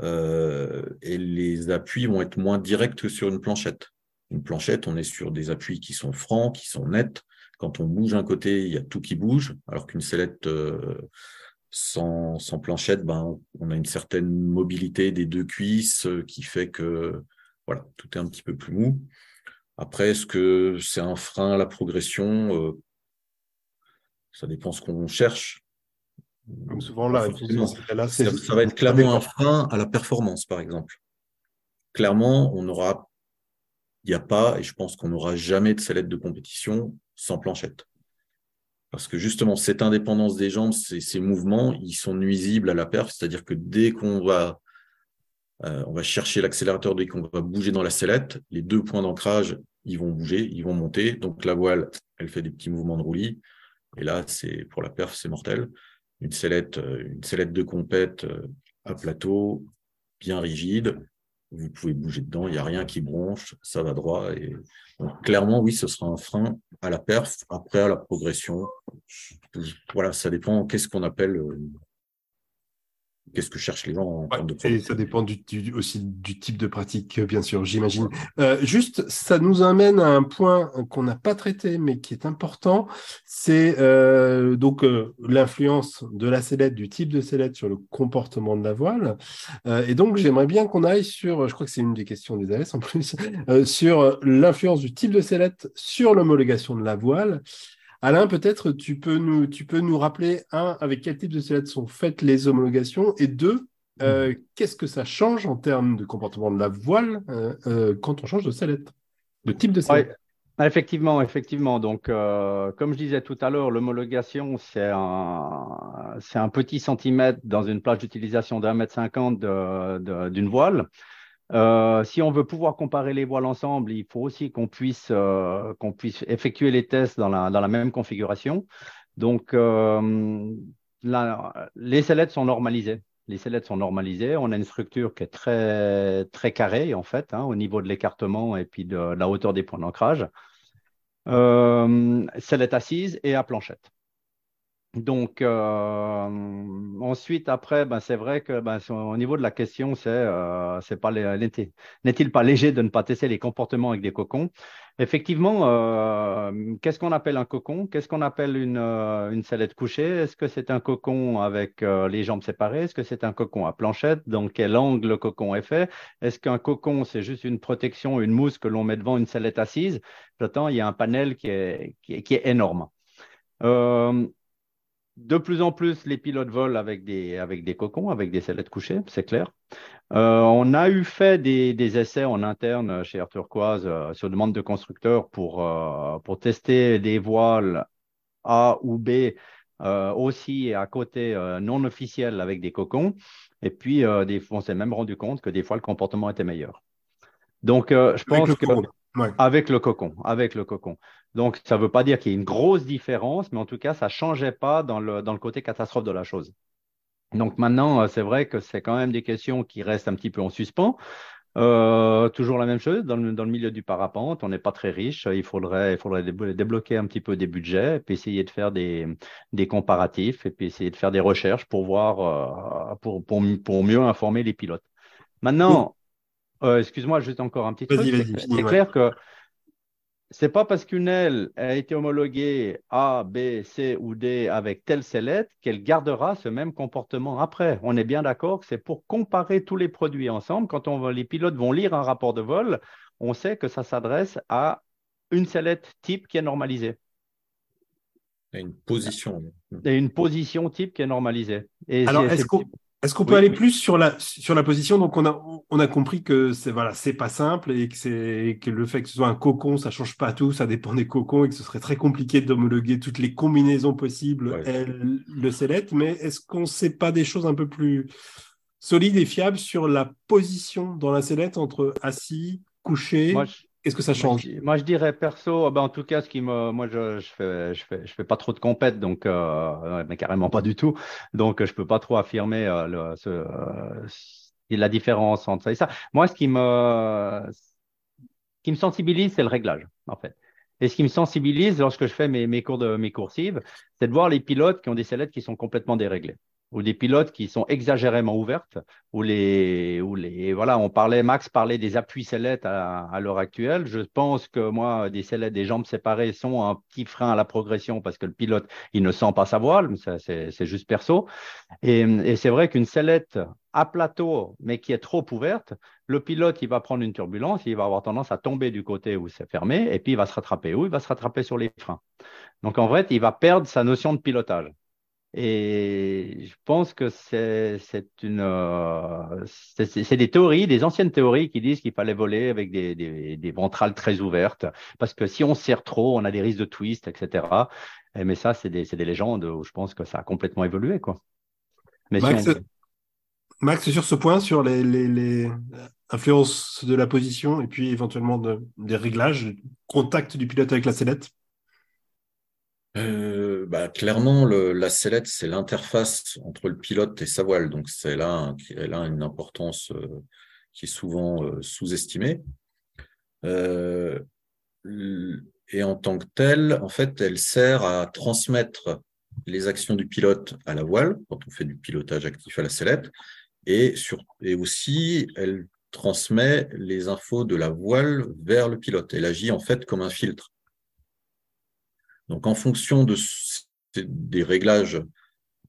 euh, et les appuis vont être moins directs que sur une planchette. Une planchette, on est sur des appuis qui sont francs, qui sont nets. Quand on bouge un côté, il y a tout qui bouge, alors qu'une sellette sans, sans, planchette, ben, on a une certaine mobilité des deux cuisses qui fait que voilà, tout est un petit peu plus mou. Après, est-ce que c'est un frein à la progression? Euh, Ça dépend ce qu'on cherche. Comme souvent, là, ça, ça, va être clairement un frein à la performance, par exemple. Clairement, on aura, il n'y a pas, et je pense qu'on n'aura jamais de sellette de compétition sans planchette. Parce que justement, cette indépendance des jambes, ces, mouvements, ils sont nuisibles à la perf, c'est-à-dire que dès qu'on va euh, on va chercher l'accélérateur dès qu'on va bouger dans la sellette. Les deux points d'ancrage, ils vont bouger, ils vont monter. Donc la voile, elle fait des petits mouvements de roulis. Et là, c'est pour la perf, c'est mortel. Une sellette, euh, une sellette de compète euh, à plateau, bien rigide. Vous pouvez bouger dedans, il n'y a rien qui bronche, ça va droit. Clairement, oui, ce sera un frein à la perf. Après, à la progression, voilà, ça dépend. Qu'est-ce qu'on appelle qu'est-ce que cherchent les gens en termes de Et ça dépend du, aussi du type de pratique, bien sûr, j'imagine. Euh, juste, ça nous amène à un point qu'on n'a pas traité, mais qui est important. C'est euh, donc euh, l'influence de la sellette, du type de sellette sur le comportement de la voile. et donc, j'aimerais bien qu'on aille sur, je crois que c'est une des questions des AS en plus, sur l'influence du type de sellette sur l'homologation de la voile. Alain, peut-être tu peux nous, tu peux nous rappeler, un, avec quel type de sellettes sont faites les homologations, et deux, euh, mhm. qu'est-ce que ça change en termes de comportement de la voile euh, euh, quand on change de sellette, de type de sellette Effectivement, effectivement. Donc, comme je disais tout à l'heure, l'homologation, c'est un, c'est un petit centimètre dans une plage d'utilisation d'un mètre cinquante d'une voile. Euh, si on veut pouvoir comparer les voiles ensemble, il faut aussi qu'on puisse, euh, puisse effectuer les tests dans la, dans la même configuration. Donc, euh, les sellettes sont normalisées. Les sont normalisées. On a une structure qui est très, très carrée, en fait, hein, au niveau de l'écartement et puis de, la hauteur des points d'ancrage. sellette assise et à planchette. Donc, euh, ensuite, après, ben, c'est vrai que ben, au niveau de la question, c'est euh, pas n'est-il pas léger de ne pas tester les comportements avec des cocons? Effectivement, euh, qu'est-ce qu'on appelle un cocon? Qu'est-ce qu'on appelle une, une sellette couchée? Est-ce que c'est un cocon avec les jambes séparées? Est-ce que c'est un cocon à planchette? Dans quel angle le cocon est fait? Est-ce qu'un cocon, c'est juste une protection, une mousse que l'on met devant une sellette assise? J'attends, il y a un panel qui est, qui qui est énorme de plus en plus, les pilotes volent avec des, avec des cocons, avec des sellettes couchées, c'est clair. Euh, on a eu fait des, essais en interne chez Air Turquoise euh, sur demande de constructeurs pour, euh, pour tester des voiles A ou B aussi à côté non officiels avec des cocons. Et puis, des, on s'est même rendu compte que des fois, le comportement était meilleur. Donc, je pense que... Avec le cocon, avec le cocon. Donc, ça ne veut pas dire qu'il y ait une grosse différence, mais en tout cas, ça ne changeait pas dans le, dans le côté catastrophe de la chose. Donc maintenant, euh, c'est vrai que c'est quand même des questions qui restent un petit peu en suspens. Euh, toujours la même chose, dans le, dans le milieu du parapente, on n'est pas très riche, il faudrait, il faudrait débloquer un petit peu des budgets, et puis essayer de faire des, des comparatifs, et puis essayer de faire des recherches pour voir, euh, pour, pour, pour, mieux informer les pilotes. Maintenant, euh, excuse-moi, juste encore un petit truc. C'est clair que c'est pas parce qu'une aile a été homologuée A, B, C ou D avec telle sellette qu'elle gardera ce même comportement après. On est bien d'accord que c'est pour comparer tous les produits ensemble. Quand on, les pilotes vont lire un rapport de vol, on sait que ça s'adresse à une sellette type qui est normalisée. Et une position. Et une position type qui est normalisée. Alors, est-ce qu'on est-ce qu'on peut aller plus sur la, sur la position? Donc, on a, on a compris que c'est voilà, c'est pas simple et que, c'est, que le fait que ce soit un cocon, ça change pas tout, ça dépend des cocons et que ce serait très compliqué d'homologuer toutes les combinaisons possibles, le sellette. Mais est-ce qu'on ne sait pas des choses un peu plus solides et fiables sur la position dans la sellette entre assis, couché Qu'est-ce que ça change? moi je, dirais perso, ben en tout cas, ce qui me, moi je, je fais, je fais, je fais pas trop de compète, donc euh, mais carrément pas du tout, donc je peux pas trop affirmer euh, le, ce, euh, la différence entre ça et ça. Moi, ce qui me, qui me sensibilise, c'est le réglage, en fait. Et ce qui me sensibilise lorsque je fais mes, mes cours de mes coursives, c'est de voir les pilotes qui ont des sellettes qui sont complètement déréglées ou des pilotes qui sont exagérément ouvertes, ou les, ou voilà, on parlait, Max parlait des appuis sellettes à, l'heure actuelle. Je pense que moi, des sellettes, des jambes séparées sont un petit frein à la progression parce que le pilote, il ne sent pas sa voile, c'est juste perso. Et, et c'est vrai qu'une sellette à plateau, mais qui est trop ouverte, le pilote, il va prendre une turbulence, il va avoir tendance à tomber du côté où c'est fermé, et puis il va se rattraper où Il va se rattraper sur les freins. Donc en fait, il va perdre sa notion de pilotage. Et je pense que c'est une euh, c'est des théories, des anciennes théories qui disent qu'il fallait voler avec des, des, des, ventrales très ouvertes, parce que si on serre trop, on a des risques de twist, etc. mais ça, c'est des, des, légendes où je pense que ça a complètement évolué. Quoi. Mais Max, sur ce point, sur les, les, les, influences de la position et puis éventuellement de, des réglages, contact du pilote avec la sellette euh, bah, clairement, la sellette, c'est l'interface entre le pilote et sa voile. Donc, c'est là, elle a une importance euh, qui est souvent euh, sous-estimée. Et en tant que telle, en fait, elle sert à transmettre les actions du pilote à la voile, quand on fait du pilotage actif à la sellette, et, et aussi, elle transmet les infos de la voile vers le pilote. Elle agit en fait comme un filtre. Donc, en fonction de, des réglages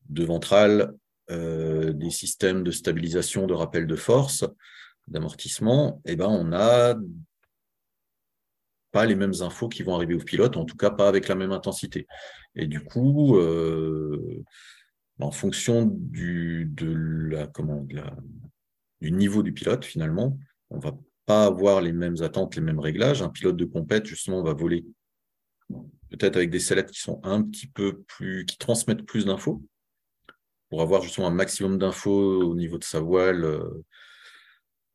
de ventrale, euh, des systèmes de stabilisation, de rappel de force, d'amortissement, eh ben, on n'a pas les mêmes infos qui vont arriver au pilote, en tout cas pas avec la même intensité. Et du coup, euh, en fonction du niveau du pilote, finalement, on va pas avoir les mêmes attentes, les mêmes réglages. Un pilote de compète, justement, va voler peut-être avec des sellettes qui sont un petit peu plus, qui transmettent plus d'infos, pour avoir justement un maximum d'infos au niveau de sa voile, euh,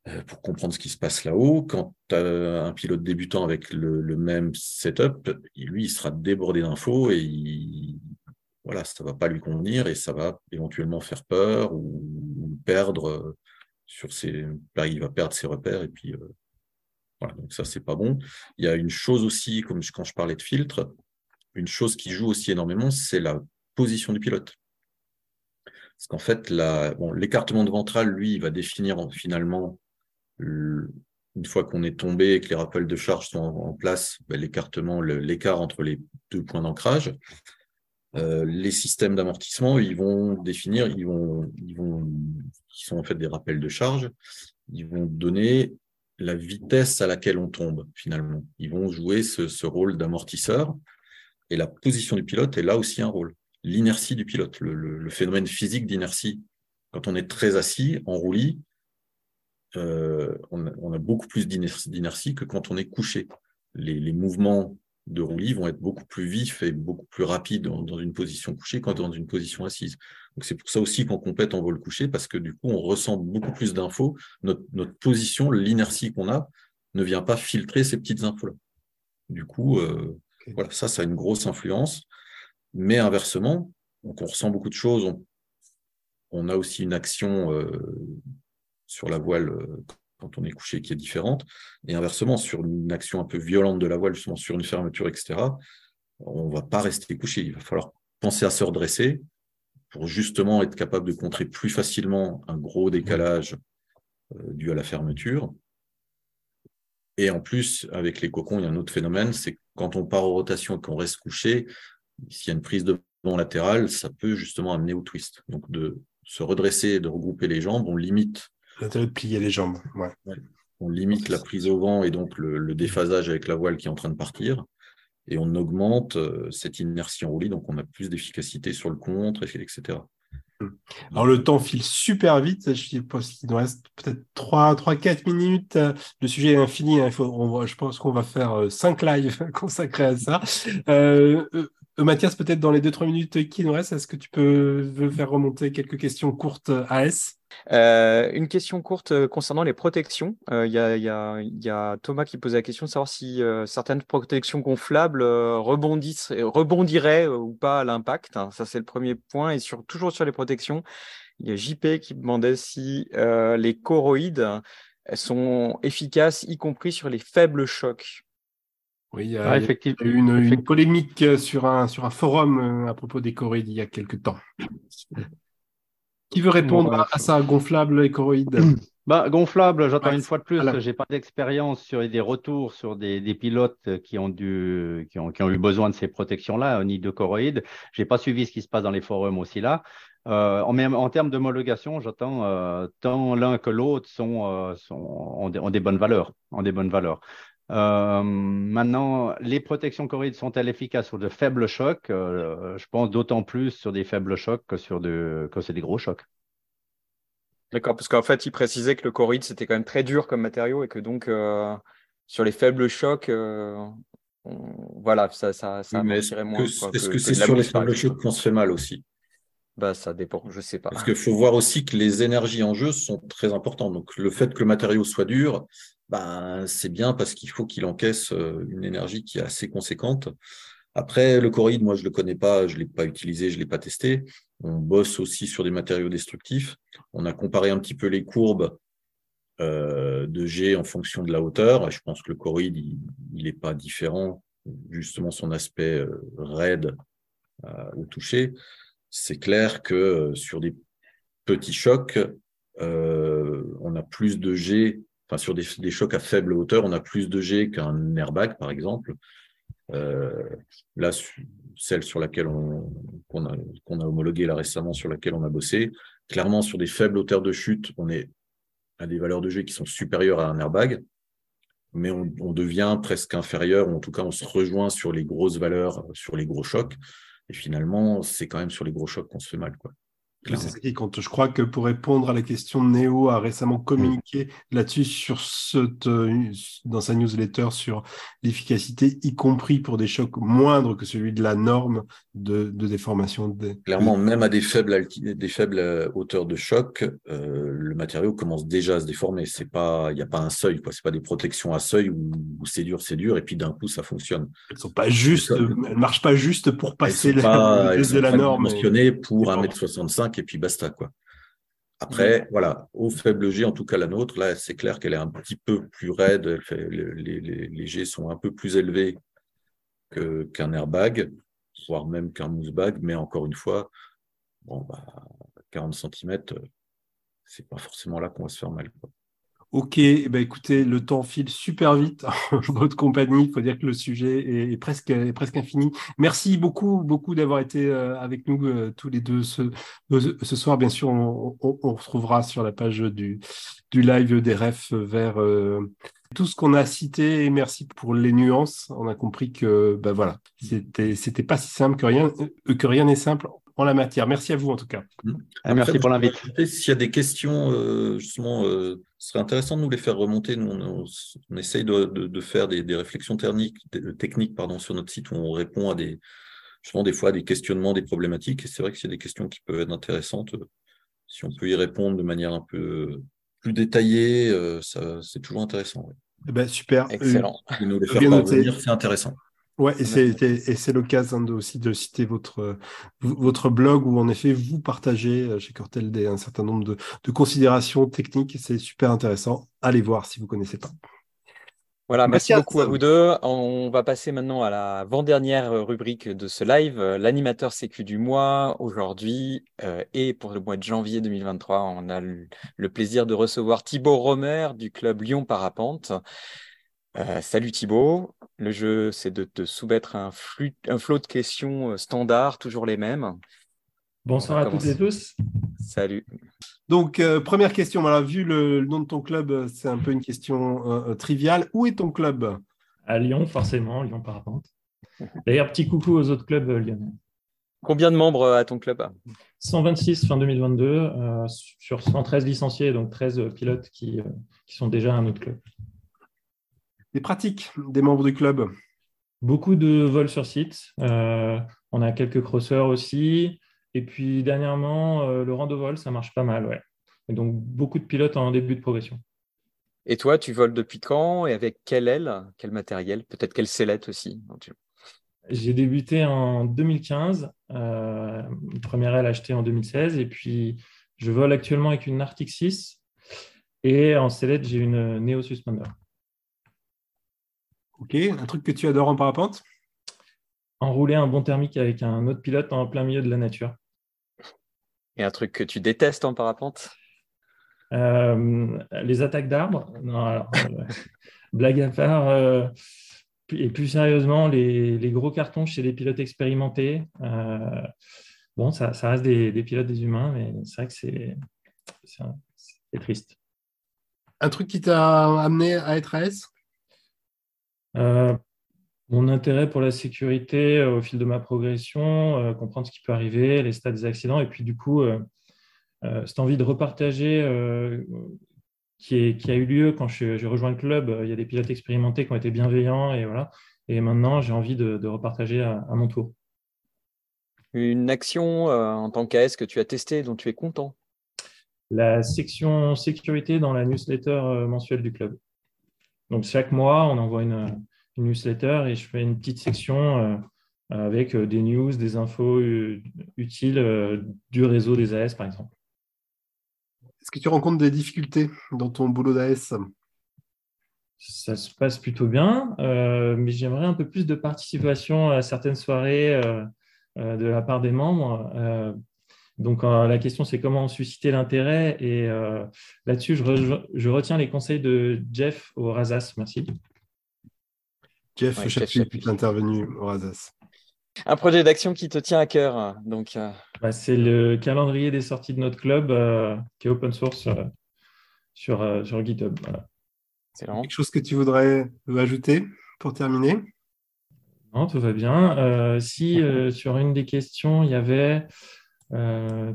euh, pour comprendre ce qui se passe là-haut. Quand tu as un pilote débutant avec le, même setup, lui, il sera débordé d'infos et il, voilà, ça va pas lui convenir et ça va éventuellement faire peur ou, perdre euh, sur ses, là, il va perdre ses repères et puis voilà, donc ça c'est pas bon. Il y a une chose aussi, comme quand je parlais de filtre, une chose qui joue aussi énormément, c'est la position du pilote. Parce qu'en fait, l'écartement de ventral, lui, va définir finalement, une fois qu'on est tombé et que les rappels de charge sont en, place, ben, l'écartement, l'écart entre les deux points d'ancrage. Euh, les systèmes d'amortissement, ils vont définir, ils vont, qui sont en fait des rappels de charge, ils vont donner la vitesse à laquelle on tombe finalement. Ils vont jouer ce, rôle d'amortisseur et la position du pilote est là aussi un rôle. L'inertie du pilote, le, phénomène physique d'inertie. Quand on est très assis en roulis, euh, on, a, beaucoup plus d'inertie que quand on est couché. les mouvements de roulis vont être beaucoup plus vifs et beaucoup plus rapides dans, une position couchée qu'en dans une position assise. Donc c'est pour ça aussi qu'on compète en vol couché, parce que du coup, on ressent beaucoup plus d'infos. Notre, position, l'inertie qu'on a, ne vient pas filtrer ces petites infos-là. Du coup, euh, voilà, ça, ça a une grosse influence. Mais inversement, donc on ressent beaucoup de choses. On, a aussi une action euh, sur la voile euh, quand on est couché qui est différente. Et inversement, sur une action un peu violente de la voile, justement sur une fermeture, etc., on ne va pas rester couché. Il va falloir penser à se redresser pour justement être capable de contrer plus facilement un gros décalage euh, dû à la fermeture. Et en plus, avec les cocons, il y a un autre phénomène, c'est que quand on part en rotation et qu'on reste couché, s'il y a une prise de vent latérale, ça peut justement amener au twist. Donc de se redresser et de regrouper les jambes, on limite L'intérêt de plier les jambes. On limite la prise au vent et donc le, déphasage avec la voile qui est en train de partir. Et on augmente euh, cette inertie en roulis, donc on a plus d'efficacité sur le contre, etc. Hmm. Alors le temps file super vite, je pense qu'il nous reste peut-être 3-4 minutes. Le sujet est infini, hein. je pense qu'on va faire 5 euh, lives consacrés à ça. Euh, Mathias, peut-être dans les 2-3 minutes qui nous restent, est-ce que tu peux faire remonter quelques questions courtes à S? Euh, une question courte euh, concernant les protections. Euh, il y, a, Thomas qui posait la question de savoir si certaines protections gonflables rebondissent, rebondiraient ou pas à l'impact. Hein, ça, c'est le premier point. Et sur, toujours sur les protections, il y a JP qui demandait si les choroïdes sont efficaces, y compris sur les faibles chocs. Oui, il y a, effectivement. eu une, polémique sur un, sur un forum à propos des choroïdes il y a quelques temps. Qui veut répondre à, ça, gonflable et choroïde bah, gonflable, j'attends une fois de plus. Je n'ai pas d'expérience sur des retours sur des, pilotes qui ont, dû, qui, ont, qui ont, eu besoin de ces protections-là, ni de choroïdes. Je n'ai pas suivi ce qui se passe dans les forums aussi là. Euh, en, en, termes d'homologation, j'attends euh, tant l'un que l'autre sont, euh, sont ont, des, ont, des, bonnes valeurs. Ont des bonnes valeurs. Euh, maintenant, les protections choroïdes sont-elles efficaces sur de faibles chocs euh, Je pense d'autant plus sur des faibles chocs que sur de, que c'est des gros chocs. D'accord, parce qu'en fait, il précisait que le choroïde, c'était quand même très dur comme matériau et que donc, euh, sur les faibles chocs, voilà, ça, ça, ça moins. Est-ce que c'est sur les faibles chocs qu'on se fait mal aussi? Bah, ça dépend, je sais pas. Parce qu'il faut voir aussi que les énergies en jeu sont très importantes. Donc, le fait que le matériau soit dur, ben, c'est bien parce qu'il faut qu'il encaisse euh, une énergie qui est assez conséquente. Après, le choroïde, moi, je ne le connais pas, je ne l'ai pas utilisé, je ne l'ai pas testé. On bosse aussi sur des matériaux destructifs. On a comparé un petit peu les courbes euh, de G en fonction de la hauteur. je pense que le choroïde, il n'est pas différent, justement son aspect euh, raide au toucher. C'est clair que sur des petits chocs, on a plus de G sur des, chocs à faible hauteur, on a plus de G qu'un airbag, par exemple. Euh, là, celle sur laquelle on, a, homologué récemment, sur laquelle on a bossé, clairement, sur des faibles hauteurs de chute, on est à des valeurs de G qui sont supérieures à un airbag, mais on, devient presque inférieur, ou en tout cas, on se rejoint sur les grosses valeurs, sur les gros chocs. Et finalement, c'est quand même sur les gros chocs qu'on se fait mal. C'est ça qui compte. Je crois que pour répondre à la question, Néo a récemment communiqué là-dessus sur euh, dans sa newsletter sur l'efficacité, y compris pour des chocs moindres que celui de la norme de, déformation. Clairement, même à des faibles, des faibles euh, hauteurs de choc, euh, le matériau commence déjà à se déformer. C'est pas, il n'y a pas un seuil, quoi. C'est pas des protections à seuil où, c'est dur, c'est dur, et puis d'un coup ça fonctionne. Elles sont pas juste, elles marchent pas juste pour passer elles pas, de la norme. Mentionnées pour 1m65 et puis basta, quoi. Après, voilà, au faible G, en tout cas la nôtre, là, c'est clair qu'elle est un petit peu plus raide, les, les, G sont un peu plus élevés qu'un airbag. Même qu'un mousse bag, mais encore une fois, bon, bah, 40 cm, c'est pas forcément là qu'on va se faire mal. Ok, eh ben écoutez, le temps file super vite en votre compagnie. Il faut dire que le sujet est, presque, presque infini. Merci beaucoup, beaucoup d'avoir été euh, avec nous euh, tous les deux ce, euh, ce soir. Bien sûr, on, retrouvera sur la page du, du live des refs vers tout ce qu'on a cité. Et merci pour les nuances. On a compris que, ben voilà, c'était, c'était pas si simple que rien, que rien n'est simple en la matière. Merci à vous en tout cas. Mmh. Ah, merci pour l'invite. S'il y a des questions, euh, justement, euh, ce serait intéressant de nous les faire remonter. Nous, on, essaye de, faire des, réflexions techniques, techniques pardon, sur notre site où on répond à des, justement, des fois à des questionnements, des problématiques. Et c'est vrai que c'est des questions qui peuvent être intéressantes. Si on peut y répondre de manière un peu plus détaillée, euh, c'est toujours intéressant. Eh ben, super. Excellent. nous les faire parvenir, c'est intéressant. Ouais, et c'est l'occasion aussi de citer votre, votre blog où en effet vous partagez euh, chez Cortel des, un certain nombre de, de considérations techniques. C'est super intéressant. Allez voir si vous ne connaissez pas. Voilà, merci, beaucoup à vous deux. On va passer maintenant à la avant-dernière rubrique de ce live, l'animateur sécu du mois. Aujourd'hui euh, et pour le mois de janvier 2023, on a le plaisir de recevoir Thibaut Romer du club Lyon Parapente. Euh, salut Thibaut, le jeu c'est de te soumettre un, flux, un flot de questions euh, standards, toujours les mêmes. Bonsoir à toutes et tous. Salut. Donc, euh, première question, vu le, nom de ton club, c'est un peu une question triviale. Où est ton club? À Lyon, forcément, Lyon Parapente. D'ailleurs, petit coucou aux autres clubs lyonnais. Combien de membres à ton club? 126 fin 2022 sur 113 licenciés, donc 13 pilotes qui, qui sont déjà à notre club des pratiques des membres du club? Beaucoup de vols sur site. Euh, on a quelques crosseurs aussi. Et puis dernièrement, euh, le rando vol, ça marche pas mal. Ouais. Et donc beaucoup de pilotes en début de progression. Et toi, tu voles depuis quand et avec quelle aile, quel matériel Peut-être quelle sellette aussi J'ai débuté en 2015, euh, première aile achetée en 2016. Et puis je vole actuellement avec une Arctic 6. Et en sellette, j'ai une Neo Suspender. Ok, un truc que tu adores en parapente? Enrouler un bon thermique avec un autre pilote en plein milieu de la nature. Et un truc que tu détestes en parapente? Euh, Les attaques d'arbres. Non, alors, euh, blague à part. Euh, et plus sérieusement, les, gros cartons chez les pilotes expérimentés. bon, ça, reste des, des, pilotes des humains, mais c'est vrai que c'est triste. Un truc qui t'a amené à être AS euh, mon intérêt pour la sécurité euh, au fil de ma progression, euh, comprendre ce qui peut arriver, les stades des accidents, et puis du coup, cette envie de repartager qui, qui, a eu lieu quand j'ai rejoint le club. Il y a des pilotes expérimentés qui ont été bienveillants, et voilà. Et maintenant, j'ai envie de, repartager à, mon tour. Une action en tant qu'AS que tu as testée, dont tu es content? La section sécurité dans la newsletter mensuelle du club. Donc chaque mois, on envoie une, newsletter et je fais une petite section euh, avec euh, des news, des infos euh, utiles du réseau des AS, par exemple. Est-ce que tu rencontres des difficultés dans ton boulot d'AS Ça se passe plutôt bien, mais j'aimerais un peu plus de participation à certaines soirées de la part des membres. Donc euh, la question, c'est comment susciter l'intérêt. Et euh, là-dessus, je, retiens les conseils de Jeff au Razas. Merci. Jeff, ouais, est intervenu au Razas. Un projet d'action qui te tient à cœur. Donc, euh. bah, c'est le calendrier des sorties de notre club qui est open source sur, sur GitHub. C'est Quelque chose que tu voudrais ajouter pour terminer? Non, tout va bien. si sur une des questions, il y avait euh,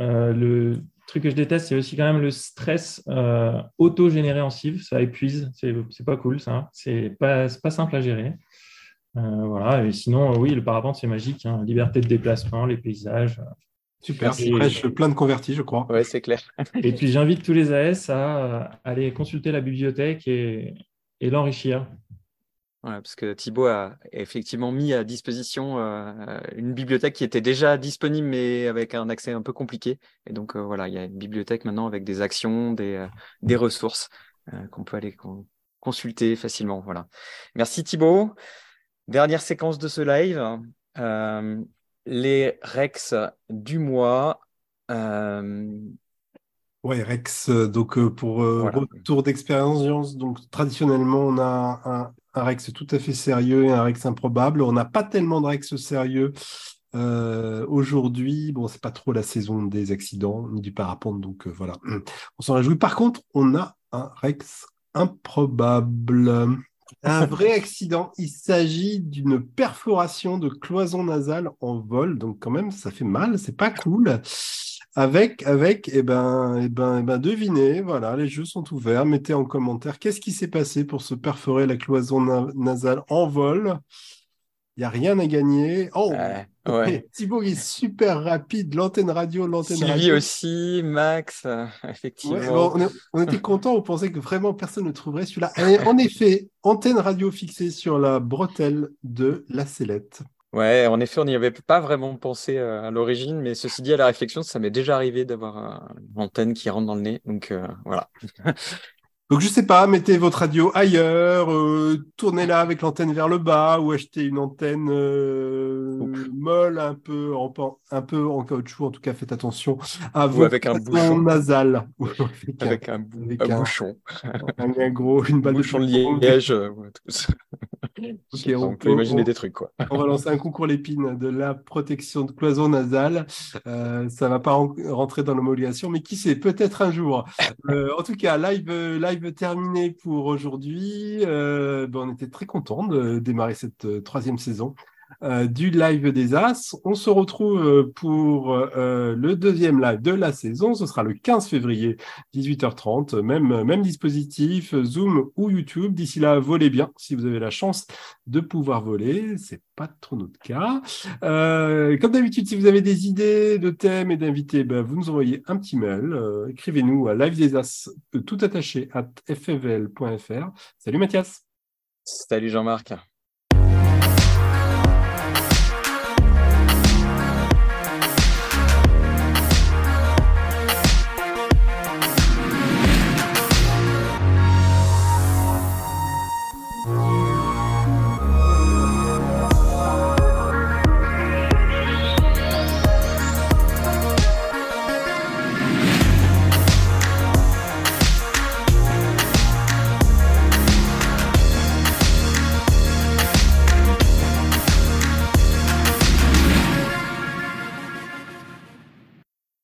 euh, le truc que je déteste, c'est aussi quand même le stress euh, auto-généré en civ. Ça épuise, c'est pas cool, ça. C'est pas, pas simple à gérer. voilà, et sinon, oui, le parapente, c'est magique. Hein. Liberté de déplacement, les paysages. Super, c'est plein de convertis, je crois. Oui, c'est clair. et puis, j'invite tous les AS à aller consulter la bibliothèque et, et l'enrichir parce que Thibaut a effectivement mis à disposition euh, une bibliothèque qui était déjà disponible, mais avec un accès un peu compliqué. Et donc, euh, voilà, il y a une bibliothèque maintenant avec des actions, des, euh, des ressources qu'on peut aller consulter facilement. Voilà. Merci Thibaut. Dernière séquence de ce live, les Rex du mois. Ouais, Rex, donc pour retour d'expérience, donc traditionnellement, on a un, un Rex tout à fait sérieux et un Rex improbable. On n'a pas tellement de Rex sérieux euh, aujourd'hui. Bon, c'est pas trop la saison des accidents ni du parapente, donc euh, voilà. On s'en réjouit. Par contre, on a un Rex improbable. Un vrai accident. Il s'agit d'une perforation de cloison nasale en vol. Donc, quand même, ça fait mal. C'est pas cool. Avec, avec, eh ben, eh ben, eh ben, devinez, voilà, les jeux sont ouverts. Mettez en commentaire qu'est-ce qui s'est passé pour se perforer la cloison nasale en vol. Il n'y a rien à gagner. Oh, Thibaut est super rapide. L'antenne radio, l'antenne radio. Sylvie aussi, Max, effectivement. on, était content. On pensait que vraiment personne ne trouverait celui-là. En effet, antenne radio fixée sur la bretelle de la sellette. Ouais, en effet, on n'y avait pas vraiment pensé euh, à l'origine, mais ceci dit, à la réflexion, ça m'est déjà arrivé d'avoir une antenne qui rentre dans le nez. Donc euh, voilà. Donc je sais pas, mettez votre radio ailleurs, euh, tournez-la avec l'antenne vers le bas ou achetez une antenne euh, molle un peu en un peu en caoutchouc. En tout cas, faites attention à vous avec un bouchon nasal, avec, un, bouchon, un, gros, une balle bouchon de liège. Euh, on, peut imaginer des trucs quoi. on va lancer un concours l'épine de la protection de cloison nasale. Euh, ça va pas rentrer dans l'homologation, mais qui sait, peut-être un jour. en tout cas, live, live terminé pour aujourd'hui. Euh, ben, on était très content de démarrer cette euh, troisième saison. Euh, du live des As. On se retrouve pour le deuxième live de la saison. Ce sera le 15 février, 18h30. Même, même dispositif, Zoom ou YouTube. D'ici là, volez bien si vous avez la chance de pouvoir voler. C'est pas trop notre cas. Euh, comme d'habitude, si vous avez des idées de thèmes et d'invités, ben, vous nous envoyez un petit mail. Euh, écrivez-nous à live des as euh, tout attaché à ffvl.fr. Salut Mathias. Salut Jean-Marc.